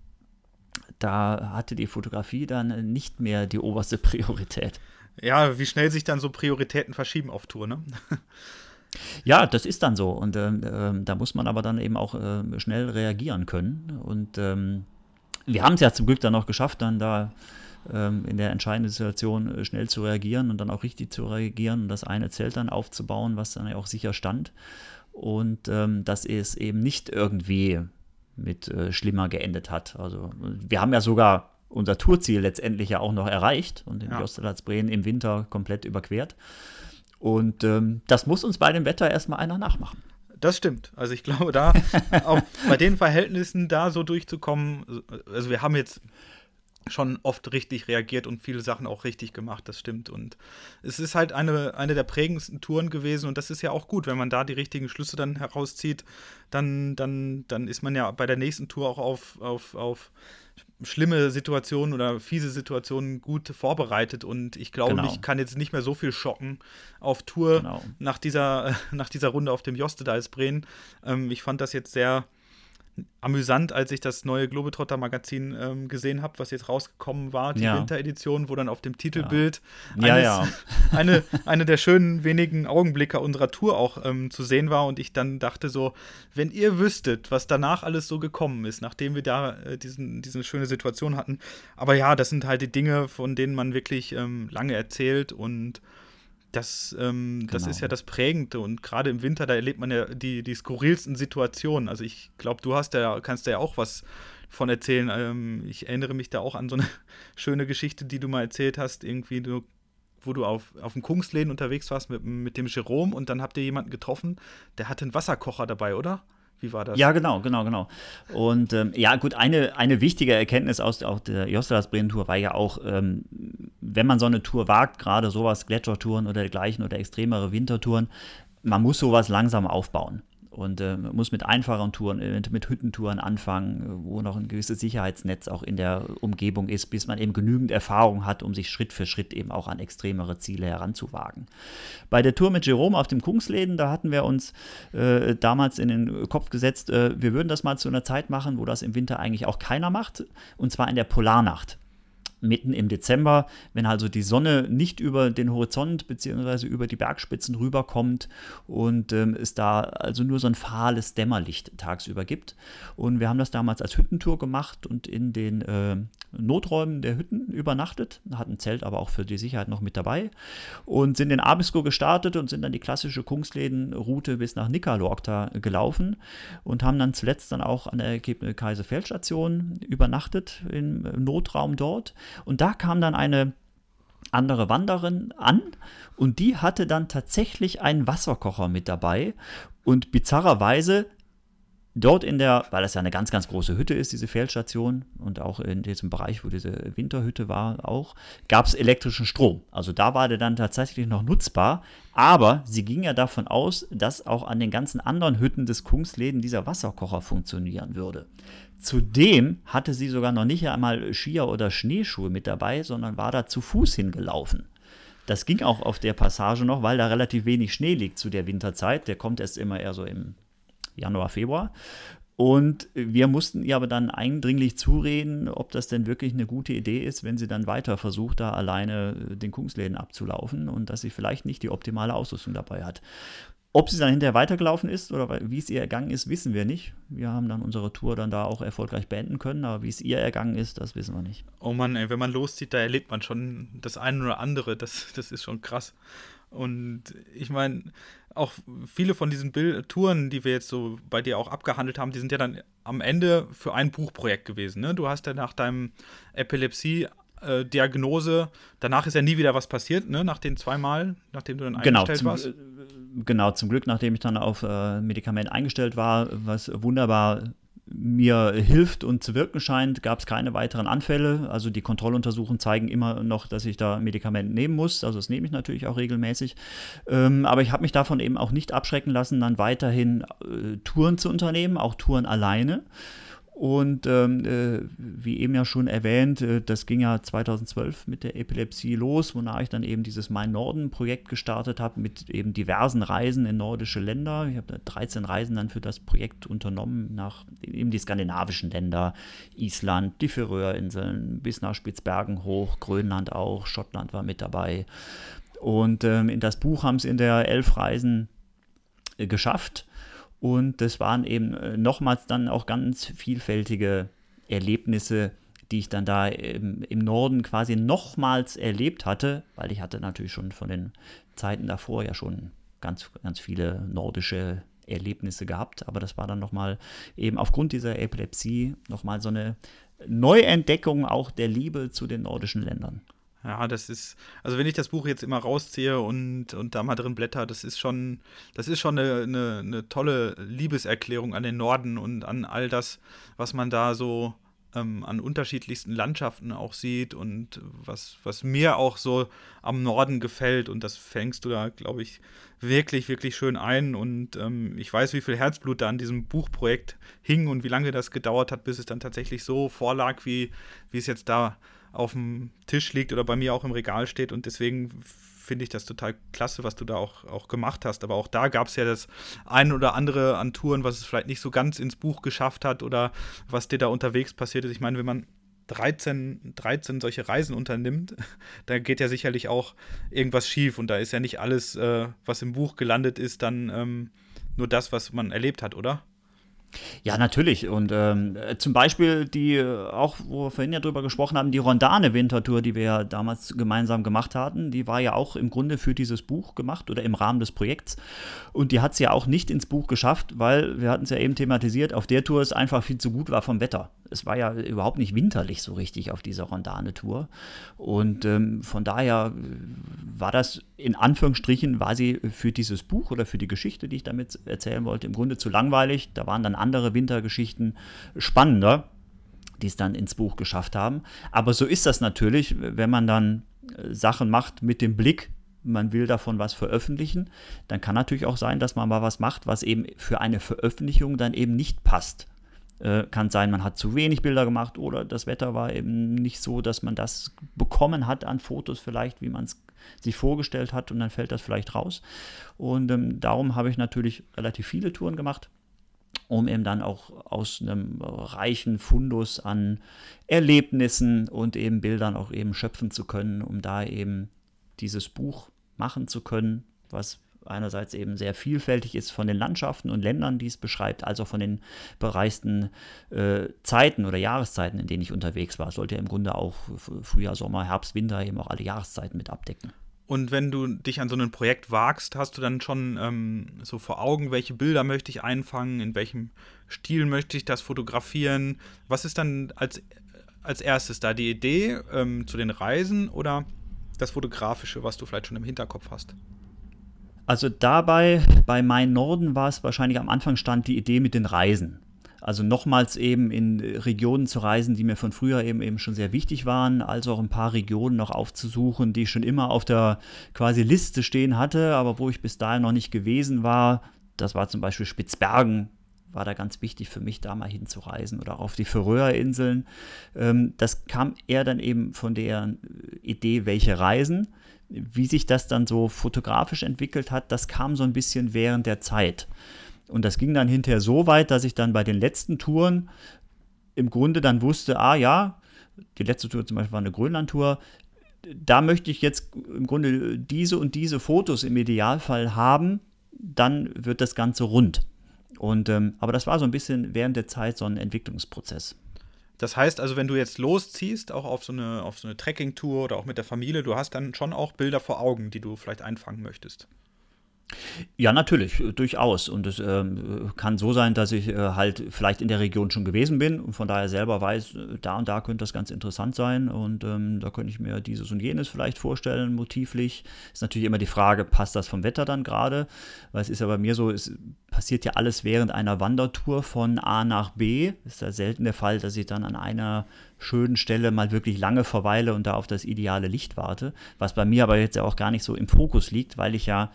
da hatte die Fotografie dann nicht mehr die oberste Priorität. Ja, wie schnell sich dann so Prioritäten verschieben auf Tour, ne? Ja, das ist dann so. Und ähm, ähm, da muss man aber dann eben auch äh, schnell reagieren können. Und ähm, wir haben es ja zum Glück dann noch geschafft, dann da in der entscheidenden Situation äh, schnell zu reagieren und dann auch richtig zu reagieren und das eine Zelt dann aufzubauen, was dann ja auch sicher stand. Und ähm, dass es eben nicht irgendwie mit äh, schlimmer geendet hat. Also wir haben ja sogar unser Tourziel letztendlich ja auch noch erreicht und den ja. Jostelatzbreen im Winter komplett überquert. Und ähm, das muss uns bei dem Wetter erstmal einer nachmachen. Das stimmt. Also ich glaube, da auch bei den Verhältnissen da so durchzukommen, also wir haben jetzt schon oft richtig reagiert und viele Sachen auch richtig gemacht, das stimmt. Und es ist halt eine, eine der prägendsten Touren gewesen und das ist ja auch gut, wenn man da die richtigen Schlüsse dann herauszieht, dann, dann, dann ist man ja bei der nächsten Tour auch auf, auf, auf schlimme Situationen oder fiese Situationen gut vorbereitet und ich glaube, genau. ich kann jetzt nicht mehr so viel schocken auf Tour genau. nach, dieser, nach dieser Runde auf dem Jostedalsbreen. Ähm, ich fand das jetzt sehr amüsant, als ich das neue Globetrotter-Magazin ähm, gesehen habe, was jetzt rausgekommen war, die ja. Winteredition, wo dann auf dem Titelbild ja. Eines, ja, eine, eine der schönen wenigen Augenblicke unserer Tour auch ähm, zu sehen war und ich dann dachte so, wenn ihr wüsstet, was danach alles so gekommen ist, nachdem wir da äh, diesen, diese schöne Situation hatten. Aber ja, das sind halt die Dinge, von denen man wirklich ähm, lange erzählt und das, ähm, genau. das ist ja das Prägende und gerade im Winter, da erlebt man ja die, die skurrilsten Situationen. Also ich glaube, du hast ja, kannst da ja auch was von erzählen. Ähm, ich erinnere mich da auch an so eine schöne Geschichte, die du mal erzählt hast, irgendwie, du, wo du auf, auf dem Kungsläden unterwegs warst mit, mit dem Jerome und dann habt ihr jemanden getroffen, der hatte einen Wasserkocher dabei, oder? Wie war das? Ja, genau, genau, genau. Und ähm, ja, gut, eine, eine wichtige Erkenntnis aus auch der Jostelas Bremen-Tour war ja auch, ähm, wenn man so eine Tour wagt, gerade sowas, Gletschertouren oder dergleichen oder extremere Wintertouren, man muss sowas langsam aufbauen. Und äh, muss mit einfachen Touren, mit Hüttentouren anfangen, wo noch ein gewisses Sicherheitsnetz auch in der Umgebung ist, bis man eben genügend Erfahrung hat, um sich Schritt für Schritt eben auch an extremere Ziele heranzuwagen. Bei der Tour mit Jerome auf dem Kungsläden, da hatten wir uns äh, damals in den Kopf gesetzt, äh, wir würden das mal zu einer Zeit machen, wo das im Winter eigentlich auch keiner macht, und zwar in der Polarnacht mitten im Dezember, wenn also die Sonne nicht über den Horizont bzw. über die Bergspitzen rüberkommt und ähm, es da also nur so ein fahles Dämmerlicht tagsüber gibt. Und wir haben das damals als Hüttentour gemacht und in den äh, Noträumen der Hütten übernachtet, hatten Zelt aber auch für die Sicherheit noch mit dabei und sind in Abisko gestartet und sind dann die klassische Kungsläden-Route bis nach Nikalorta gelaufen und haben dann zuletzt dann auch an der Kaiserfeldstation übernachtet im Notraum dort und da kam dann eine andere Wanderin an und die hatte dann tatsächlich einen Wasserkocher mit dabei und bizarrerweise Dort in der, weil das ja eine ganz, ganz große Hütte ist, diese Feldstation, und auch in diesem Bereich, wo diese Winterhütte war, auch, gab es elektrischen Strom. Also da war der dann tatsächlich noch nutzbar. Aber sie ging ja davon aus, dass auch an den ganzen anderen Hütten des Kungsläden dieser Wasserkocher funktionieren würde. Zudem hatte sie sogar noch nicht einmal Skier oder Schneeschuhe mit dabei, sondern war da zu Fuß hingelaufen. Das ging auch auf der Passage noch, weil da relativ wenig Schnee liegt zu der Winterzeit. Der kommt erst immer eher so im Januar, Februar. Und wir mussten ihr aber dann eindringlich zureden, ob das denn wirklich eine gute Idee ist, wenn sie dann weiter versucht, da alleine den Kungsläden abzulaufen und dass sie vielleicht nicht die optimale Ausrüstung dabei hat. Ob sie dann hinterher weitergelaufen ist oder wie es ihr ergangen ist, wissen wir nicht. Wir haben dann unsere Tour dann da auch erfolgreich beenden können, aber wie es ihr ergangen ist, das wissen wir nicht. Oh Mann, ey, wenn man loszieht, da erlebt man schon das eine oder andere. Das, das ist schon krass. Und ich meine, auch viele von diesen Bild Touren, die wir jetzt so bei dir auch abgehandelt haben, die sind ja dann am Ende für ein Buchprojekt gewesen. Ne? Du hast ja nach deinem Epilepsie-Diagnose, danach ist ja nie wieder was passiert, ne? nach den zweimal, nachdem du dann genau, eingestellt zum, warst. Genau, zum Glück, nachdem ich dann auf äh, Medikament eingestellt war, was wunderbar mir hilft und zu wirken scheint, gab es keine weiteren Anfälle. Also die Kontrolluntersuchungen zeigen immer noch, dass ich da Medikamente nehmen muss. Also das nehme ich natürlich auch regelmäßig. Ähm, aber ich habe mich davon eben auch nicht abschrecken lassen, dann weiterhin äh, Touren zu unternehmen, auch Touren alleine. Und ähm, äh, wie eben ja schon erwähnt, äh, das ging ja 2012 mit der Epilepsie los, wonach ich dann eben dieses Mein Norden-Projekt gestartet habe mit eben diversen Reisen in nordische Länder. Ich habe 13 Reisen dann für das Projekt unternommen, nach eben die skandinavischen Länder, Island, die Färöerinseln, bis nach Spitzbergen hoch, Grönland auch, Schottland war mit dabei. Und ähm, in das Buch haben es in der elf Reisen äh, geschafft. Und das waren eben äh, nochmals dann auch ganz vielfältige Erlebnisse, die ich dann da im, im, Norden quasi nochmals erlebt hatte, weil ich hatte natürlich schon von den Zeiten davor ja schon ganz, ganz viele nordische Erlebnisse gehabt, aber das war dann nochmal eben aufgrund dieser Epilepsie nochmal so eine Neuentdeckung auch der Liebe zu den nordischen Ländern. Ja, das ist, also wenn ich das Buch jetzt immer rausziehe und, und da mal drin blätter, das ist schon, das ist schon eine, eine, eine tolle Liebeserklärung an den Norden und an all das, was man da so ähm, an unterschiedlichsten Landschaften auch sieht und was, was mir auch so am Norden gefällt. Und das fängst du da, glaube ich, wirklich, wirklich schön ein. Und ähm, ich weiß, wie viel Herzblut da an diesem Buchprojekt hing und wie lange das gedauert hat, bis es dann tatsächlich so vorlag, wie, wie es jetzt da auf dem Tisch liegt oder bei mir auch im Regal steht. Und deswegen finde ich das total klasse, was du da auch, auch gemacht hast. Aber auch da gab es ja das ein oder andere an Touren, was es vielleicht nicht so ganz ins Buch geschafft hat oder was dir da unterwegs passiert ist. Ich meine, wenn man 13, 13 solche Reisen unternimmt, da geht ja sicherlich auch irgendwas schief. Und da ist ja nicht alles, äh, was im Buch gelandet ist, dann ähm, nur das, was man erlebt hat, oder? Ja, natürlich. Und ähm, zum Beispiel die, auch wo wir vorhin ja drüber gesprochen haben, die Rondane-Wintertour, die wir ja damals gemeinsam gemacht hatten, die war ja auch im Grunde für dieses Buch gemacht oder im Rahmen des Projekts. Und die hat es ja auch nicht ins Buch geschafft, weil wir hatten es ja eben thematisiert, auf der Tour es einfach viel zu gut war vom Wetter. Es war ja überhaupt nicht winterlich so richtig auf dieser Rondane-Tour. Und ähm, von daher war das in Anführungsstrichen, war sie für dieses Buch oder für die Geschichte, die ich damit erzählen wollte, im Grunde zu langweilig. Da waren dann andere Wintergeschichten spannender, die es dann ins Buch geschafft haben. Aber so ist das natürlich, wenn man dann äh, Sachen macht mit dem Blick man will davon was veröffentlichen, dann kann natürlich auch sein, dass man mal was macht, was eben für eine Veröffentlichung dann eben nicht passt. Äh, kann sein, man hat zu wenig Bilder gemacht oder das Wetter war eben nicht so, dass man das bekommen hat an Fotos vielleicht, wie man es sich vorgestellt hat und dann fällt das vielleicht raus. Und ähm, darum habe ich natürlich relativ viele Touren gemacht um eben dann auch aus einem reichen Fundus an Erlebnissen und eben Bildern auch eben schöpfen zu können, um da eben dieses Buch machen zu können, was einerseits eben sehr vielfältig ist von den Landschaften und Ländern, die es beschreibt, als auch von den bereisten äh, Zeiten oder Jahreszeiten, in denen ich unterwegs war. Sollte ja im Grunde auch Frühjahr, Sommer, Herbst, Winter eben auch alle Jahreszeiten mit abdecken. Und wenn du dich an so ein Projekt wagst, hast du dann schon ähm, so vor Augen, welche Bilder möchte ich einfangen, in welchem Stil möchte ich das fotografieren? Was ist dann als, als erstes da die Idee ähm, zu den Reisen oder das Fotografische, was du vielleicht schon im Hinterkopf hast? Also dabei, bei Mein Norden war es wahrscheinlich am Anfang stand die Idee mit den Reisen. Also nochmals eben in Regionen zu reisen, die mir von früher eben, eben schon sehr wichtig waren, also auch ein paar Regionen noch aufzusuchen, die ich schon immer auf der quasi Liste stehen hatte, aber wo ich bis dahin noch nicht gewesen war. Das war zum Beispiel Spitzbergen, war da ganz wichtig für mich, da mal hinzureisen oder auf die Färöerinseln. Ähm, das kam eher dann eben von der Idee, welche Reisen. Wie sich das dann so fotografisch entwickelt hat, das kam so ein bisschen während der Zeit. Und das ging dann hinterher so weit, dass ich dann bei den letzten Touren im Grunde dann wusste, ah ja, die letzte Tour zum Beispiel war eine Grönland-Tour, da möchte ich jetzt im Grunde diese und diese Fotos im Idealfall haben, dann wird das Ganze rund. Und, ähm, aber das war so ein bisschen während der Zeit so ein Entwicklungsprozess. Das heißt also, wenn du jetzt losziehst, auch auf so eine, so eine Trekking-Tour oder auch mit der Familie, du hast dann schon auch Bilder vor Augen, die du vielleicht einfangen möchtest. Ja, natürlich, durchaus. Und es ähm, kann so sein, dass ich äh, halt vielleicht in der Region schon gewesen bin und von daher selber weiß, äh, da und da könnte das ganz interessant sein und ähm, da könnte ich mir dieses und jenes vielleicht vorstellen, motivlich. Ist natürlich immer die Frage, passt das vom Wetter dann gerade? Weil es ist ja bei mir so, es passiert ja alles während einer Wandertour von A nach B. Ist ja selten der Fall, dass ich dann an einer schönen Stelle mal wirklich lange verweile und da auf das ideale Licht warte. Was bei mir aber jetzt ja auch gar nicht so im Fokus liegt, weil ich ja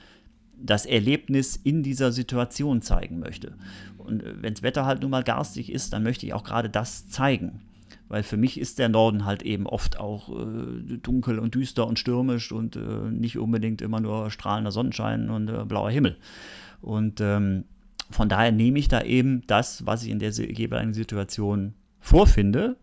das Erlebnis in dieser Situation zeigen möchte. Und äh, wenn das Wetter halt nun mal garstig ist, dann möchte ich auch gerade das zeigen. Weil für mich ist der Norden halt eben oft auch äh, dunkel und düster und stürmisch und äh, nicht unbedingt immer nur strahlender Sonnenschein und äh, blauer Himmel. Und ähm, von daher nehme ich da eben das, was ich in der jeweiligen Situation vorfinde,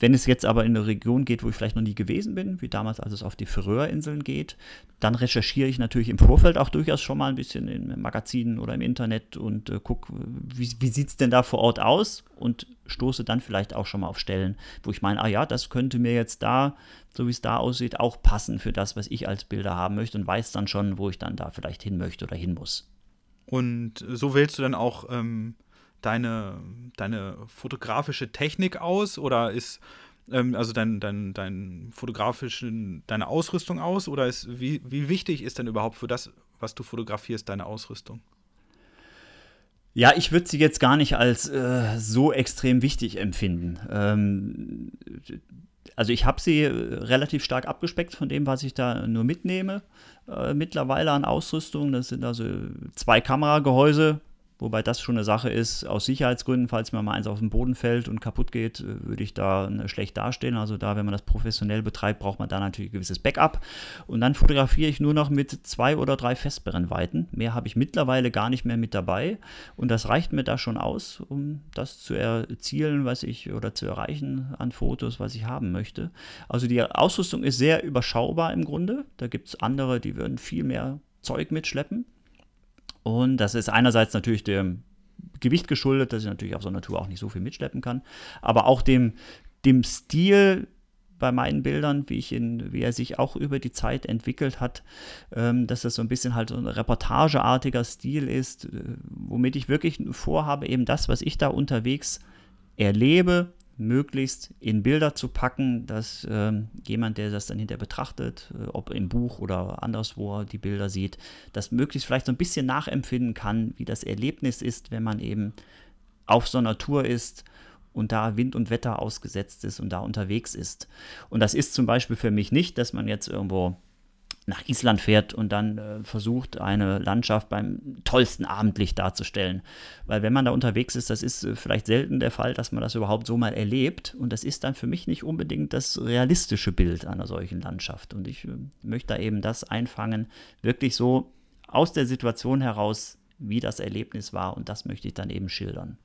wenn es jetzt aber in eine Region geht, wo ich vielleicht noch nie gewesen bin, wie damals, als es auf die Färöerinseln geht, dann recherchiere ich natürlich im Vorfeld auch durchaus schon mal ein bisschen in Magazinen oder im Internet und äh, gucke, wie, wie sieht es denn da vor Ort aus und stoße dann vielleicht auch schon mal auf Stellen, wo ich meine, ah ja, das könnte mir jetzt da, so wie es da aussieht, auch passen für das, was ich als Bilder haben möchte und weiß dann schon, wo ich dann da vielleicht hin möchte oder hin muss. Und so wählst du dann auch ähm, deine, deine fotografische Technik aus oder ist ähm, also dein, dein, dein fotografischen, deine Ausrüstung aus oder ist, wie, wie wichtig ist denn überhaupt für das, was du fotografierst, deine Ausrüstung? Ja, ich würde sie jetzt gar nicht als äh, so extrem wichtig empfinden. Ähm, also ich habe sie relativ stark abgespeckt von dem, was ich da nur mitnehme. Äh, mittlerweile an Ausrüstung. Das sind also zwei Kameragehäuse, Wobei das schon eine Sache ist, aus Sicherheitsgründen, falls mir mal eins auf den Boden fällt und kaputt geht, äh, würde ich da äh, schlecht dastehen. Also da, wenn man das professionell betreibt, braucht man da natürlich ein gewisses Backup. Und dann fotografiere ich nur noch mit zwei oder drei Festbrennweiten. Mehr habe ich mittlerweile gar nicht mehr mit dabei. Und das reicht mir da schon aus, um das zu erzielen, was ich oder zu erreichen an Fotos, was ich haben möchte. Also die Ausrüstung ist sehr überschaubar im Grunde. Da gibt es andere, die würden viel mehr Zeug mitschleppen. Und das ist einerseits natürlich dem Gewicht geschuldet, dass ich natürlich auf so einer Tour auch nicht so viel mitschleppen kann, aber auch dem, dem Stil bei meinen Bildern, wie, ich ihn, wie er sich auch über die Zeit entwickelt hat, ähm, dass das so ein bisschen halt so ein reportageartiger Stil ist, äh, womit ich wirklich vorhabe, eben das, was ich da unterwegs erlebe, möglichst in Bilder zu packen, dass ähm, jemand, der das dann hinterher betrachtet, äh, ob im Buch oder anderswo die Bilder sieht, das möglichst vielleicht so ein bisschen nachempfinden kann, wie das Erlebnis ist, wenn man eben auf so einer Tour ist und da Wind und Wetter ausgesetzt ist und da unterwegs ist. Und das ist zum Beispiel für mich nicht, dass man jetzt irgendwo nach Island fährt und dann äh, versucht, eine Landschaft beim tollsten Abendlicht darzustellen. Weil wenn man da unterwegs ist, das ist äh, vielleicht selten der Fall, dass man das überhaupt so mal erlebt. Und das ist dann für mich nicht unbedingt das realistische Bild einer solchen Landschaft. Und ich äh, möchte da eben das einfangen, wirklich so aus der Situation heraus, wie das Erlebnis war. Und das möchte ich dann eben schildern.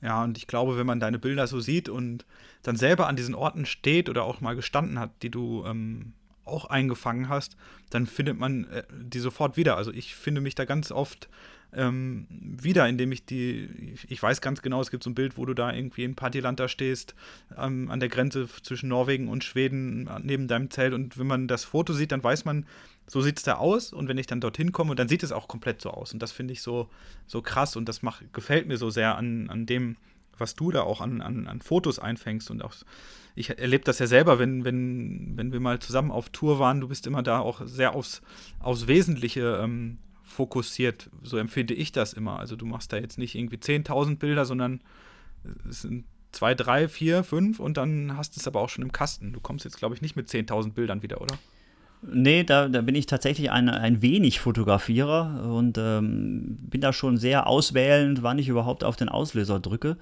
Ja, und ich glaube, wenn man deine Bilder so sieht und dann selber an diesen Orten steht oder auch mal gestanden hat, die du ähm, auch eingefangen hast, dann findet man äh, die sofort wieder. Also ich finde mich da ganz oft ähm, wieder, indem ich die, ich weiß ganz genau, es gibt so ein Bild, wo du da irgendwie in Partyland da stehst, ähm, an der Grenze zwischen Norwegen und Schweden neben deinem Zelt. Und wenn man das Foto sieht, dann weiß man, so sieht es da aus. Und wenn ich dann dorthin komme, dann sieht es auch komplett so aus. Und das finde ich so, so krass. Und das macht, gefällt mir so sehr an, an dem, was du da auch an, an, an Fotos einfängst und auch ich erlebe das ja selber, wenn, wenn, wenn wir mal zusammen auf Tour waren, du bist immer da auch sehr aufs, aufs Wesentliche ähm, fokussiert. So empfinde ich das immer. Also du machst da jetzt nicht irgendwie 10.000 Bilder, sondern es sind zwei, drei, vier, fünf und dann hast du es aber auch schon im Kasten. Du kommst jetzt, glaube ich, nicht mit 10.000 Bildern wieder, oder? Nee, da, da bin ich tatsächlich ein, ein wenig Fotografierer und ähm, bin da schon sehr auswählend, wann ich überhaupt auf den Auslöser drücke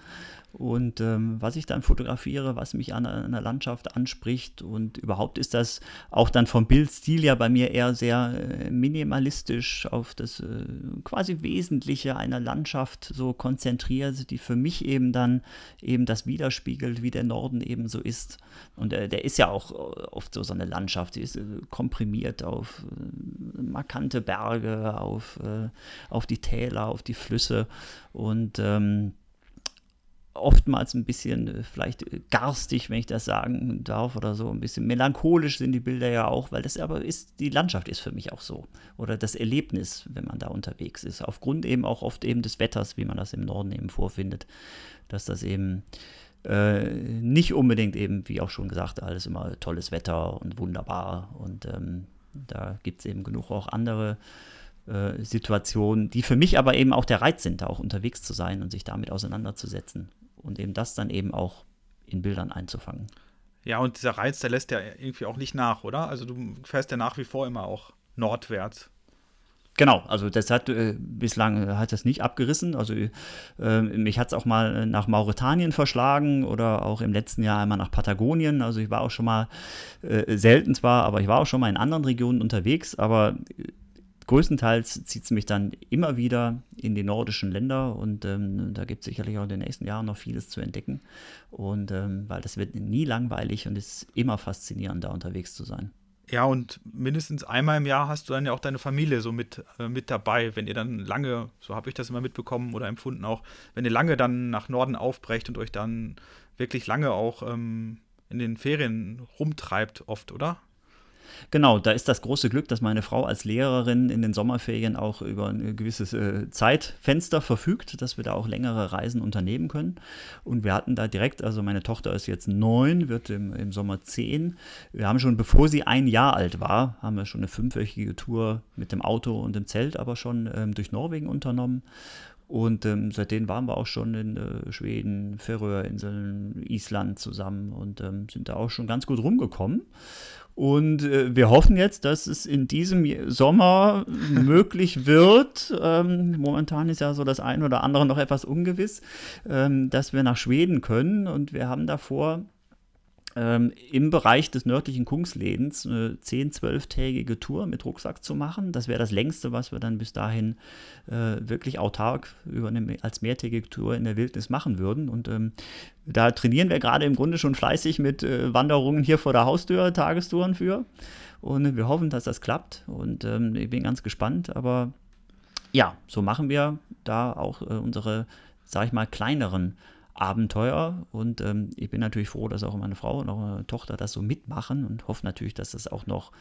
und ähm, was ich dann fotografiere, was mich an einer Landschaft anspricht und überhaupt ist das auch dann vom Bildstil ja bei mir eher sehr äh, minimalistisch auf das äh, quasi Wesentliche einer Landschaft so konzentriert, die für mich eben dann eben das widerspiegelt, wie der Norden eben so ist. Und äh, der ist ja auch äh, oft so, so eine Landschaft, die ist äh, komprimiert auf äh, markante Berge, auf, auf die Täler, auf die Flüsse und ähm, oftmals ein bisschen äh, vielleicht äh, garstig, wenn ich das sagen darf, oder so. Ein bisschen melancholisch sind die Bilder ja auch, weil das aber ist, die Landschaft ist für mich auch so. Oder das Erlebnis, wenn man da unterwegs ist. Aufgrund eben auch oft eben des Wetters, wie man das im Norden eben vorfindet, dass das eben äh, nicht unbedingt eben, wie auch schon gesagt, alles immer tolles Wetter und wunderbar. Und ähm, da gibt es eben genug auch andere äh, Situationen, die für mich aber eben auch der Reiz sind, da auch unterwegs zu sein und sich damit auseinanderzusetzen und eben das dann eben auch in Bildern einzufangen. Ja, und dieser Reiz, der lässt ja irgendwie auch nicht nach, oder? Also du fährst ja nach wie vor immer auch nordwärts. Genau, also das hat äh, bislang äh, hat das nicht abgerissen. Also äh, mich hat es auch mal nach Mauretanien verschlagen oder auch im letzten Jahr einmal nach Patagonien. Also ich war auch schon mal äh, selten zwar, aber ich war auch schon mal in anderen Regionen unterwegs, aber größtenteils zieht es mich dann immer wieder in die nordischen Länder und ähm, da gibt es sicherlich auch in den nächsten Jahren noch vieles zu entdecken. Und ähm, weil das wird nie langweilig und ist immer faszinierend, da unterwegs zu sein. Ja, und mindestens einmal im Jahr hast du dann ja auch deine Familie so mit, äh, mit dabei, wenn ihr dann lange, so habe ich das immer mitbekommen oder empfunden auch, wenn ihr lange dann nach Norden aufbrecht und euch dann wirklich lange auch ähm, in den Ferien rumtreibt, oft, oder? Genau, da ist das große Glück, dass meine Frau als Lehrerin in den Sommerferien auch über ein gewisses äh, Zeitfenster verfügt, dass wir da auch längere Reisen unternehmen können. Und wir hatten da direkt, also meine Tochter ist jetzt neun, wird im, im Sommer zehn. Wir haben schon, bevor sie ein Jahr alt war, haben wir schon eine fünfwöchige Tour mit dem Auto und dem Zelt aber schon ähm, durch Norwegen unternommen. Und ähm, seitdem waren wir auch schon in äh, Schweden, Färöerinseln, Island zusammen und ähm, sind da auch schon ganz gut rumgekommen. Und äh, wir hoffen jetzt, dass es in diesem Sommer möglich wird. Ähm, momentan ist ja so das eine oder andere noch etwas ungewiss, ähm, dass wir nach Schweden können. Und wir haben davor ähm, im Bereich des nördlichen Kungsledens eine 10-, 12-tägige Tour mit Rucksack zu machen. Das wäre das längste, was wir dann bis dahin äh, wirklich autark über eine, als mehrtägige Tour in der Wildnis machen würden. Und ähm, da trainieren wir gerade im Grunde schon fleißig mit äh, Wanderungen hier vor der Haustür, Tagestouren für. Und wir hoffen, dass das klappt. Und ähm, ich bin ganz gespannt. Aber ja, so machen wir da auch äh, unsere, sag ich mal, kleineren Abenteuer. Und ähm, ich bin natürlich froh, dass auch meine Frau und auch meine Tochter das so mitmachen und hoffe natürlich, dass das auch noch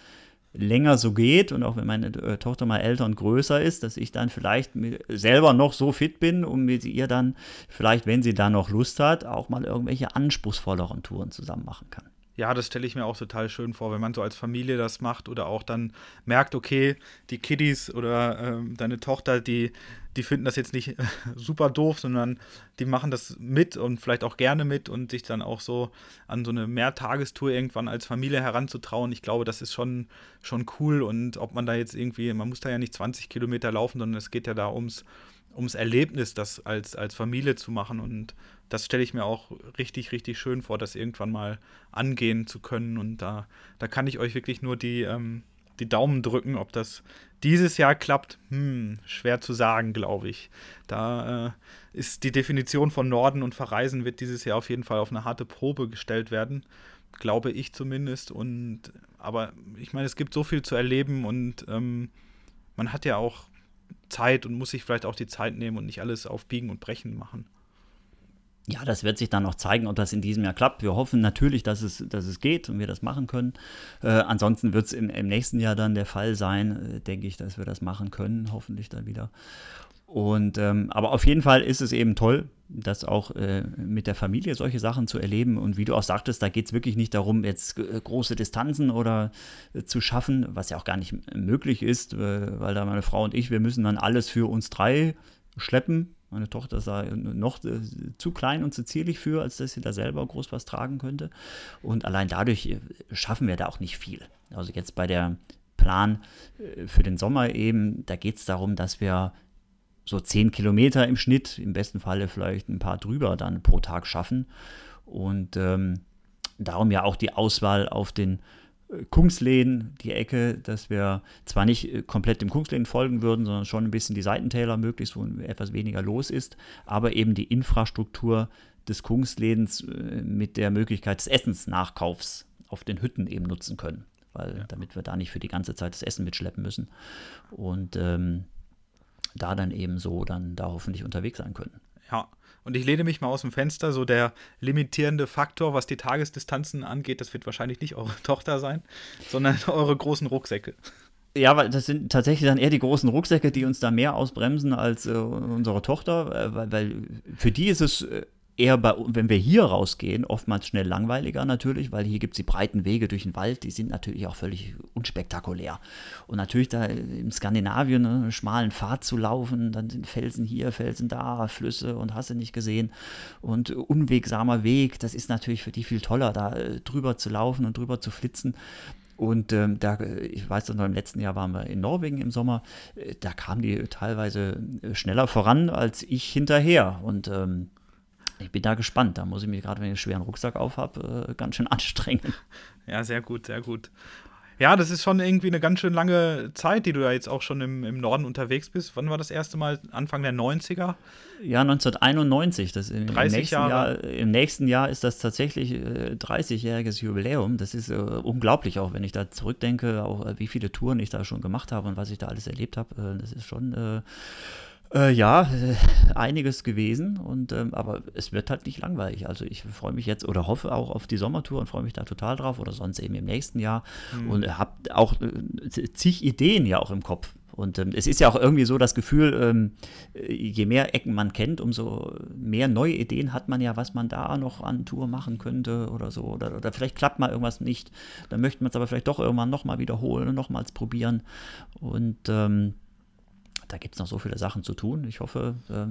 länger so geht und auch wenn meine äh, Tochter mal älter und größer ist, dass ich dann vielleicht selber noch so fit bin und mit ihr dann vielleicht, wenn sie da noch Lust hat, auch mal irgendwelche anspruchsvolleren Touren zusammen machen kann. Ja, das stelle ich mir auch total schön vor, wenn man so als Familie das macht oder auch dann merkt, okay, die Kiddies oder ähm, deine Tochter, die die finden das jetzt nicht super doof, sondern die machen das mit und vielleicht auch gerne mit und sich dann auch so an so eine Mehrtagestour irgendwann als Familie heranzutrauen. Ich glaube, das ist schon, schon cool und ob man da jetzt irgendwie, man muss da ja nicht 20 Kilometer laufen, sondern es geht ja da ums, ums Erlebnis, das als, als Familie zu machen und das stelle ich mir auch richtig, richtig schön vor, das irgendwann mal angehen zu können und da, da kann ich euch wirklich nur die, ähm, die Daumen drücken, ob das dieses Jahr klappt, hm, schwer zu sagen, glaube ich. Da äh, ist die Definition von Norden und Verreisen wird dieses Jahr auf jeden Fall auf eine harte Probe gestellt werden, glaube ich zumindest. Und aber ich meine, es gibt so viel zu erleben und ähm, man hat ja auch Zeit und muss sich vielleicht auch die Zeit nehmen und nicht alles auf Biegen und Brechen machen. Ja, das wird sich dann noch zeigen, ob das in diesem Jahr klappt. Wir hoffen natürlich, dass es, dass es geht und wir das machen können. Äh, ansonsten wird es im, im, nächsten Jahr dann der Fall sein, äh, denke ich, dass wir das machen können, hoffentlich dann wieder. Und ähm, aber auf jeden Fall ist es eben toll, das auch äh, mit der Familie solche Sachen zu erleben. Und wie du auch sagtest, da geht es wirklich nicht darum, jetzt äh, große Distanzen oder äh, zu schaffen, was ja auch gar nicht möglich ist, äh, weil da meine Frau und ich, wir müssen dann alles für uns drei schleppen meine Tochter sei noch äh, zu klein und zu zierlich für, als dass sie da selber groß was tragen könnte. Und allein dadurch äh, schaffen wir da auch nicht viel. Also jetzt bei der Plan äh, für den Sommer eben, da geht es darum, dass wir so zehn Kilometer im Schnitt, im besten Falle vielleicht ein paar drüber dann pro Tag schaffen. Und ähm, darum ja auch die Auswahl auf den Kungsläden, die Ecke, dass wir zwar nicht äh, komplett dem Kungsläden folgen würden, sondern schon ein bisschen die Seitentäler möglichst, wo etwas weniger los ist, aber eben die Infrastruktur des Kungslädens äh, mit der Möglichkeit des Essensnachkaufs auf den Hütten eben nutzen können, weil ja. damit wir da nicht für die ganze Zeit das Essen mitschleppen müssen und ähm, da dann eben so dann da hoffentlich unterwegs sein können. Ja, und ich lehne mich mal aus dem Fenster, so der limitierende Faktor, was die Tagesdistanzen angeht, das wird wahrscheinlich nicht eure Tochter sein, sondern eure großen Rucksäcke. Ja, weil das sind tatsächlich dann eher die großen Rucksäcke, die uns da mehr ausbremsen als äh, unsere Tochter, äh, weil, weil, für die ist es äh, eher bei, wenn wir hier rausgehen, oftmals schnell langweiliger natürlich, weil hier gibt es die breiten Wege durch den Wald, die sind natürlich auch völlig unspektakulär. Und natürlich da im Skandinavien ne, einen schmalen Pfad zu laufen, dann sind Felsen hier, Felsen da, Flüsse und hast du nicht gesehen. Und unwegsamer Weg, das ist natürlich für die viel toller, da äh, drüber zu laufen und drüber zu flitzen. Und ähm, da, ich weiß noch, im letzten Jahr waren wir in Norwegen im Sommer, äh, da kamen die teilweise äh, schneller voran als ich hinterher. Und ähm, ich bin da gespannt. Da muss ich mich gerade, wenn ich einen schweren Rucksack auf habe, äh, ganz schön anstrengen. Ja, sehr gut, sehr gut. Ja, das ist schon irgendwie eine ganz schön lange Zeit, die du ja jetzt auch schon im, im Norden unterwegs bist. Wann war das erste Mal? Anfang der 90er? Ja, 1991. Das im, 30 im nächsten Jahre. Jahr, Im nächsten Jahr ist das tatsächlich äh, 30-jähriges Jubiläum. Das ist äh, unglaublich, auch wenn ich da zurückdenke, auch äh, wie viele Touren ich da schon gemacht habe und was ich da alles erlebt habe. Äh, das ist schon äh, ja, äh, einiges gewesen, und, ähm, aber es wird halt nicht langweilig. Also ich freue mich jetzt oder hoffe auch auf die Sommertour und freue mich da total drauf oder sonst eben im nächsten Jahr mhm. und habe auch äh, zig Ideen ja auch im Kopf. Und ähm, es ist ja auch irgendwie so das Gefühl, ähm, je mehr Ecken man kennt, umso mehr neue Ideen hat man ja, was man da noch an Tour machen könnte oder so. Oder, oder vielleicht klappt mal irgendwas nicht. Dann möchte man es aber vielleicht doch irgendwann nochmal wiederholen und nochmals probieren. Und ähm, da gibt es noch so viele Sachen zu tun. Ich hoffe, äh,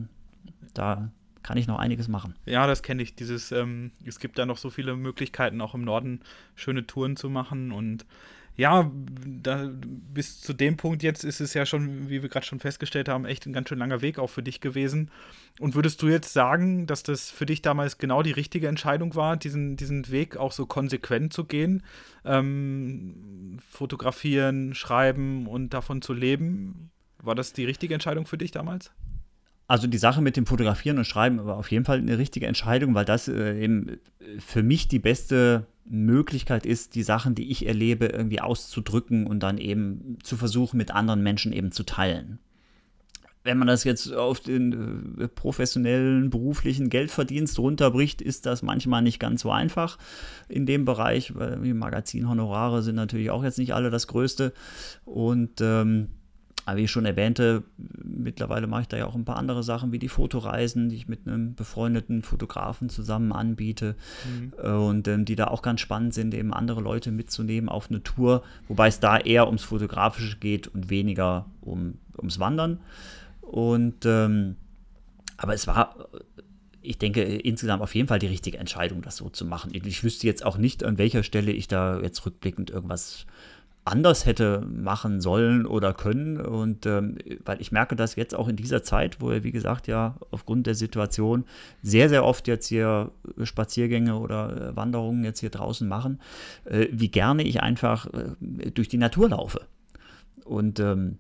da kann ich noch einiges machen. Ja, das kenne ich. Dieses, ähm, es gibt da noch so viele Möglichkeiten, auch im Norden schöne Touren zu machen. Und ja, da, bis zu dem Punkt jetzt ist es ja schon, wie wir gerade schon festgestellt haben, echt ein ganz schön langer Weg auch für dich gewesen. Und würdest du jetzt sagen, dass das für dich damals genau die richtige Entscheidung war, diesen, diesen Weg auch so konsequent zu gehen? Ähm, fotografieren, schreiben und davon zu leben? War das die richtige Entscheidung für dich damals? Also die Sache mit dem Fotografieren und Schreiben war auf jeden Fall eine richtige Entscheidung, weil das äh, eben für mich die beste Möglichkeit ist, die Sachen, die ich erlebe, irgendwie auszudrücken und dann eben zu versuchen, mit anderen Menschen eben zu teilen. Wenn man das jetzt auf den äh, professionellen, beruflichen Geldverdienst runterbricht, ist das manchmal nicht ganz so einfach in dem Bereich, weil Magazinhonorare sind natürlich auch jetzt nicht alle das Größte. Und ähm, aber wie ich schon erwähnte, mittlerweile mache ich da ja auch ein paar andere Sachen wie die Fotoreisen, die ich mit einem befreundeten Fotografen zusammen anbiete mhm. Äh, und ähm, die da auch ganz spannend sind, eben andere Leute mitzunehmen auf eine Tour, wobei es da eher ums Fotografische geht und weniger um, ums Wandern. Und ähm, aber es war, ich denke, insgesamt auf jeden Fall die richtige Entscheidung, das so zu machen. Ich wüsste jetzt auch nicht, an welcher Stelle ich da jetzt rückblickend irgendwas anders hätte machen sollen oder können. Und ähm, weil ich merke das jetzt auch in dieser Zeit, wo wir, wie gesagt, ja aufgrund der Situation sehr, sehr oft jetzt hier Spaziergänge oder äh, Wanderungen jetzt hier draußen machen, äh, wie gerne ich einfach äh, durch die Natur laufe. Und ähm,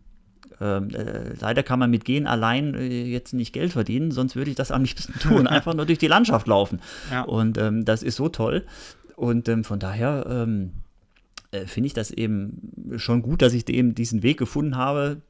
ähm, äh, leider kann man mit Gehen allein äh, jetzt nicht Geld verdienen, sonst würde ich das am liebsten tun. Einfach nur durch die Landschaft laufen. Ja. Und ähm, das ist so toll. Und ähm, von daher ähm, äh, finde ich das eben schon gut, dass ich eben diesen Weg gefunden habe,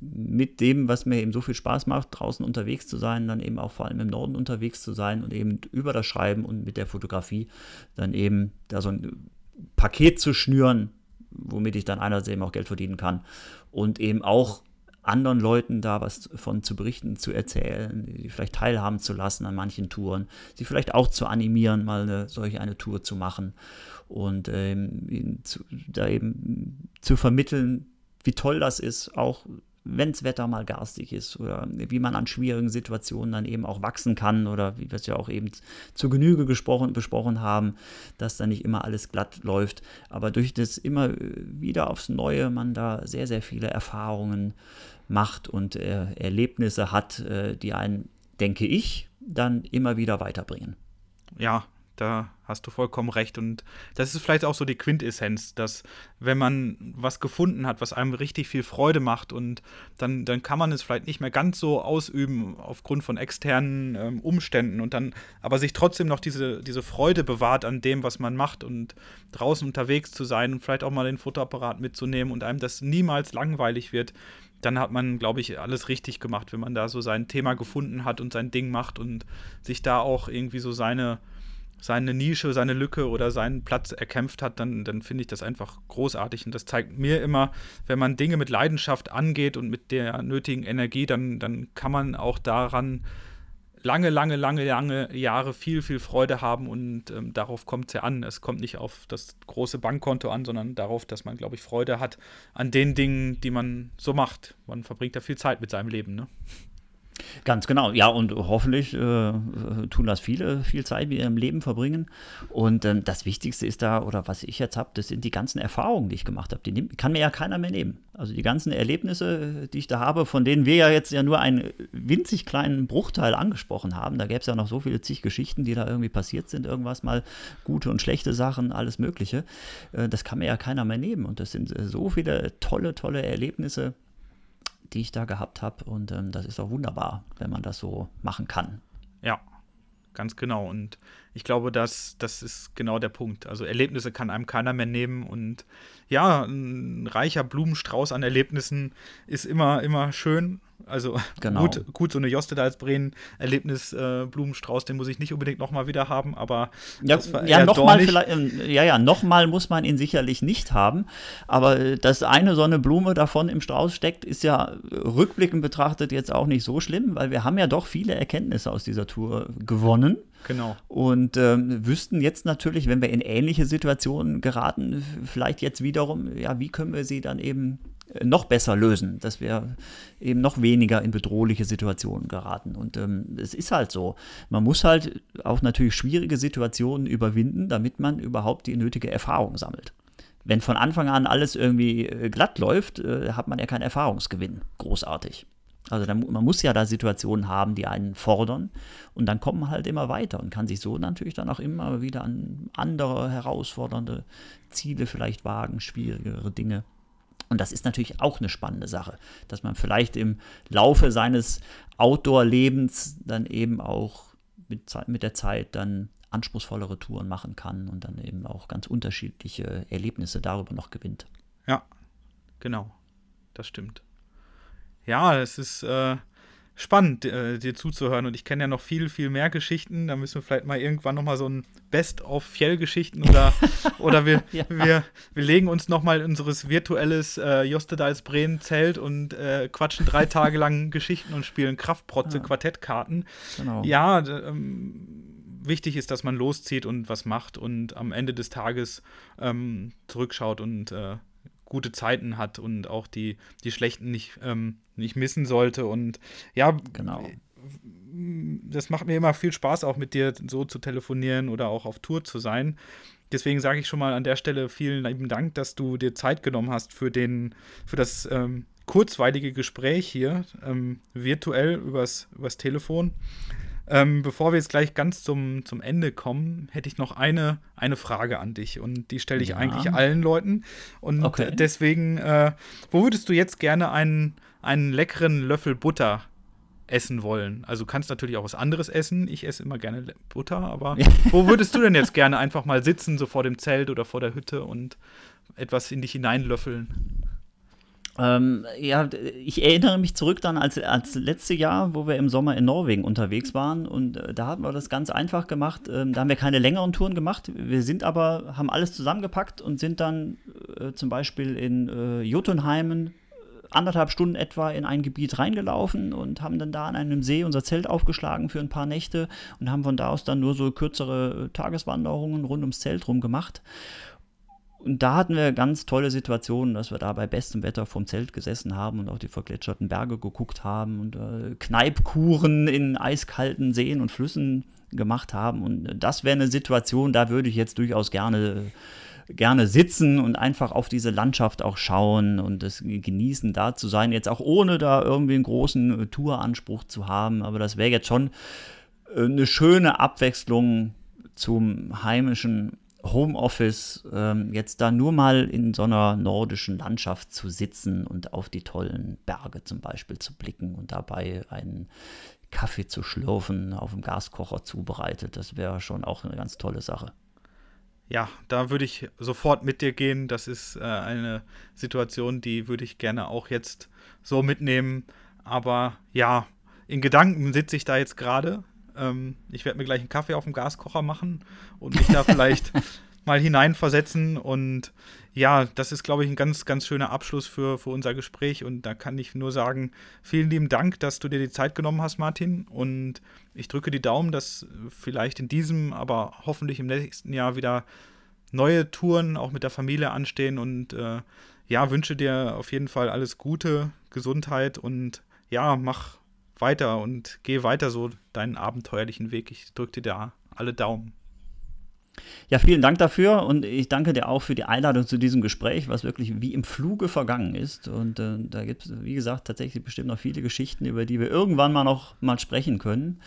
mit dem, was mir eben so viel Spaß macht, draußen unterwegs zu sein, dann eben auch vor allem im Norden unterwegs zu sein und eben über das Schreiben und mit der Fotografie dann eben da so ein Paket zu schnüren, womit ich dann einerseits eben auch Geld verdienen kann und eben auch anderen Leuten da was von zu berichten, zu erzählen, sie vielleicht teilhaben zu lassen an manchen Touren, sie vielleicht auch zu animieren, mal eine, solche eine Tour zu machen und ähm, zu, da eben zu vermitteln, wie toll das ist, auch wenn das Wetter mal garstig ist oder wie man an schwierigen Situationen dann eben auch wachsen kann oder wie wir es ja auch eben zur Genüge gesprochen, besprochen haben, dass da nicht immer alles glatt läuft. Aber durch das immer wieder aufs Neue man da sehr, sehr viele Erfahrungen macht und äh, Erlebnisse hat, äh, die einen, denke ich, dann immer wieder weiterbringen. Ja, da hast du vollkommen recht. Und das ist vielleicht auch so die Quintessenz, dass wenn man was gefunden hat, was einem richtig viel Freude macht und dann, dann kann man es vielleicht nicht mehr ganz so ausüben aufgrund von externen ähm, Umständen und dann aber sich trotzdem noch diese, diese Freude bewahrt an dem, was man macht und draußen unterwegs zu sein und vielleicht auch mal den Fotoapparat mitzunehmen und einem das niemals langweilig wird, dann hat man, glaube ich, alles richtig gemacht, wenn man da so sein Thema gefunden hat und sein Ding macht und sich da auch irgendwie so seine seine Nische, seine Lücke oder seinen Platz erkämpft hat, dann, dann finde ich das einfach großartig. Und das zeigt mir immer, wenn man Dinge mit Leidenschaft angeht und mit der nötigen Energie, dann, dann kann man auch daran lange, lange, lange, lange Jahre viel, viel Freude haben und ähm, darauf kommt es ja an. Es kommt nicht auf das große Bankkonto an, sondern darauf, dass man, glaube ich, Freude hat an den Dingen, die man so macht. Man verbringt da viel Zeit mit seinem Leben, ne? Ganz genau, ja, und hoffentlich äh, tun das viele, viel Zeit mit ihrem Leben verbringen. Und ähm, das Wichtigste ist da, oder was ich jetzt habe, das sind die ganzen Erfahrungen, die ich gemacht habe. Die nehm, kann mir ja keiner mehr nehmen. Also die ganzen Erlebnisse, die ich da habe, von denen wir ja jetzt ja nur einen winzig kleinen Bruchteil angesprochen haben. Da gäbe es ja noch so viele zig Geschichten, die da irgendwie passiert sind, irgendwas mal gute und schlechte Sachen, alles Mögliche. Äh, das kann mir ja keiner mehr nehmen. Und das sind äh, so viele tolle, tolle Erlebnisse die ich da gehabt habe. Und ähm, das ist auch wunderbar, wenn man das so machen kann. Ja, ganz genau. Und ich glaube, das, das ist genau der Punkt. Also Erlebnisse kann einem keiner mehr nehmen. Und ja, ein reicher Blumenstrauß an Erlebnissen ist immer, immer schön. Also genau. gut, gut, so eine Jostedalsbreen Erlebnis äh, Blumenstrauß, den muss ich nicht unbedingt nochmal wieder haben, aber ja, ja nochmal ähm, ja, ja, nochmal muss man ihn sicherlich nicht haben, aber äh, dass eine so eine Blume davon im Strauß steckt, ist ja rückblickend betrachtet jetzt auch nicht so schlimm, weil wir haben ja doch viele Erkenntnisse aus dieser Tour gewonnen. Genau. Und ähm, wüssten jetzt natürlich, wenn wir in ähnliche Situationen geraten, vielleicht jetzt wiederum, ja, wie können wir sie dann eben noch besser lösen, dass wir eben noch weniger in bedrohliche Situationen geraten. Und ähm, es ist halt so. Man muss halt auch natürlich schwierige Situationen überwinden, damit man überhaupt die nötige Erfahrung sammelt. Wenn von Anfang an alles irgendwie äh, glatt läuft, äh, hat man ja keinen Erfahrungsgewinn. Großartig. Also dann, man muss ja da Situationen haben, die einen fordern und dann kommt man halt immer weiter und kann sich so natürlich dann auch immer wieder an andere herausfordernde Ziele vielleicht wagen, schwierigere Dinge. Und das ist natürlich auch eine spannende Sache, dass man vielleicht im Laufe seines Outdoor-Lebens dann eben auch mit, mit der Zeit dann anspruchsvollere Touren machen kann und dann eben auch ganz unterschiedliche Erlebnisse darüber noch gewinnt. Ja, genau. Das stimmt. Ja, es ist äh, spannend, äh, dir zuzuhören. Und ich kenne ja noch viel, viel mehr Geschichten. Da müssen wir vielleicht mal irgendwann noch mal so ein Best of Fjell-Geschichten oder, oder wir, ja. wir, wir legen uns noch mal unseres virtuelles äh, Jostedals Bremen Zelt und äh, quatschen drei Tage lang Geschichten und spielen Kraftprotze ja. Quartettkarten. Genau. Ja, ähm, wichtig ist, dass man loszieht und was macht und am Ende des Tages ähm, zurückschaut und äh, gute Zeiten hat und auch die, die schlechten nicht, ähm, nicht missen sollte. Und ja, genau. das macht mir immer viel Spaß, auch mit dir so zu telefonieren oder auch auf Tour zu sein. Deswegen sage ich schon mal an der Stelle vielen lieben Dank, dass du dir Zeit genommen hast für, den, für das ähm, kurzweilige Gespräch hier, ähm, virtuell übers, übers Telefon. Ähm, bevor wir jetzt gleich ganz zum, zum Ende kommen, hätte ich noch eine, eine Frage an dich und die stelle ich ja. eigentlich allen Leuten. Und okay. deswegen, äh, wo würdest du jetzt gerne einen, einen leckeren Löffel Butter essen wollen? Also du kannst natürlich auch was anderes essen. Ich esse immer gerne Butter, aber wo würdest du denn jetzt gerne einfach mal sitzen, so vor dem Zelt oder vor der Hütte und etwas in dich hineinlöffeln? Ähm, ja, ich erinnere mich zurück dann als, als letzte Jahr, wo wir im Sommer in Norwegen unterwegs waren und äh, da haben wir das ganz einfach gemacht. Ähm, da haben wir keine längeren Touren gemacht. Wir sind aber, haben alles zusammengepackt und sind dann äh, zum Beispiel in äh, Jotunheimen äh, anderthalb Stunden etwa in ein Gebiet reingelaufen und haben dann da an einem See unser Zelt aufgeschlagen für ein paar Nächte und haben von da aus dann nur so kürzere äh, Tageswanderungen rund ums Zelt rum gemacht. Und da hatten wir ganz tolle Situationen, dass wir da bei bestem Wetter vom Zelt gesessen haben und auf die vergletscherten Berge geguckt haben und äh, Kneipkuren in eiskalten Seen und Flüssen gemacht haben. Und das wäre eine Situation, da würde ich jetzt durchaus gerne, gerne sitzen und einfach auf diese Landschaft auch schauen und es genießen, da zu sein. Jetzt auch ohne da irgendwie einen großen äh, Touranspruch zu haben. Aber das wäre jetzt schon äh, eine schöne Abwechslung zum heimischen Homeoffice ähm, jetzt da nur mal in so einer nordischen Landschaft zu sitzen und auf die tollen Berge zum Beispiel zu blicken und dabei einen Kaffee zu schlürfen, auf dem Gaskocher zubereitet, das wäre schon auch eine ganz tolle Sache. Ja, da würde ich sofort mit dir gehen. Das ist äh, eine Situation, die würde ich gerne auch jetzt so mitnehmen. Aber ja, in Gedanken sitze ich da jetzt gerade ähm, ich werde mir gleich einen Kaffee auf dem Gaskocher machen und mich da vielleicht mal hineinversetzen. Und ja, das ist, glaube ich, ein ganz, ganz schöner Abschluss für, für unser Gespräch. Und da kann ich nur sagen, vielen lieben Dank, dass du dir die Zeit genommen hast, Martin. Und ich drücke die Daumen, dass vielleicht in diesem, aber hoffentlich im nächsten Jahr wieder neue Touren auch mit der Familie anstehen. Und äh, ja, wünsche dir auf jeden Fall alles Gute, Gesundheit und ja, mach weiter und geh weiter so deinen abenteuerlichen Weg. Ich drücke dir da alle Daumen. Ja, vielen Dank dafür und ich danke dir auch für die Einladung zu diesem Gespräch, was wirklich wie im Fluge vergangen ist. Und äh, da gibt es, wie gesagt, tatsächlich bestimmt noch viele Geschichten, über die wir irgendwann mal noch mal sprechen können.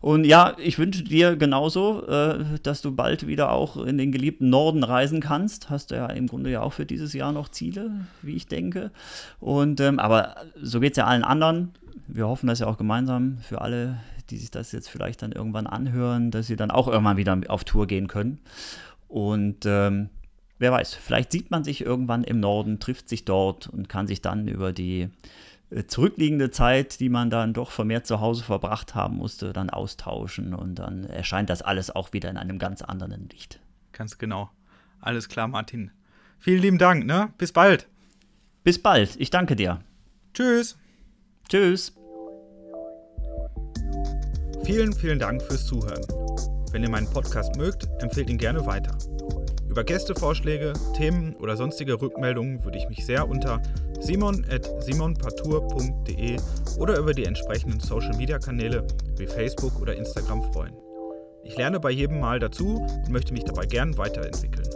Und ja, ich wünsche dir genauso, äh, dass du bald wieder auch in den geliebten Norden reisen kannst. Hast du ja im Grunde ja auch für dieses Jahr noch Ziele, wie ich denke. Und ähm, aber so geht es ja allen anderen wir hoffen das ja auch gemeinsam für alle, die sich das jetzt vielleicht dann irgendwann anhören, dass sie dann auch irgendwann wieder auf Tour gehen können. Und ähm, wer weiß, vielleicht sieht man sich irgendwann im Norden, trifft sich dort und kann sich dann über die äh, zurückliegende Zeit, die man dann doch vermehrt zu Hause verbracht haben musste, dann austauschen und dann erscheint das alles auch wieder in einem ganz anderen Licht. Ganz genau. Alles klar, Martin. Vielen lieben Dank, ne? Bis bald. Bis bald. Ich danke dir. Tschüss. Tschüss. Vielen, vielen Dank fürs Zuhören. Wenn ihr meinen Podcast mögt, empfehlt ihn gerne weiter. Über Gästevorschläge, Themen oder sonstige Rückmeldungen würde ich mich sehr unter simon.simonpartour.de oder über die entsprechenden Social Media Kanäle wie Facebook oder Instagram freuen. Ich lerne bei jedem Mal dazu und möchte mich dabei gern weiterentwickeln.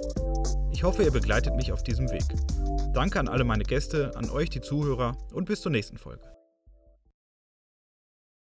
Ich hoffe, ihr begleitet mich auf diesem Weg. Danke an alle meine Gäste, an euch die Zuhörer und bis zur nächsten Folge.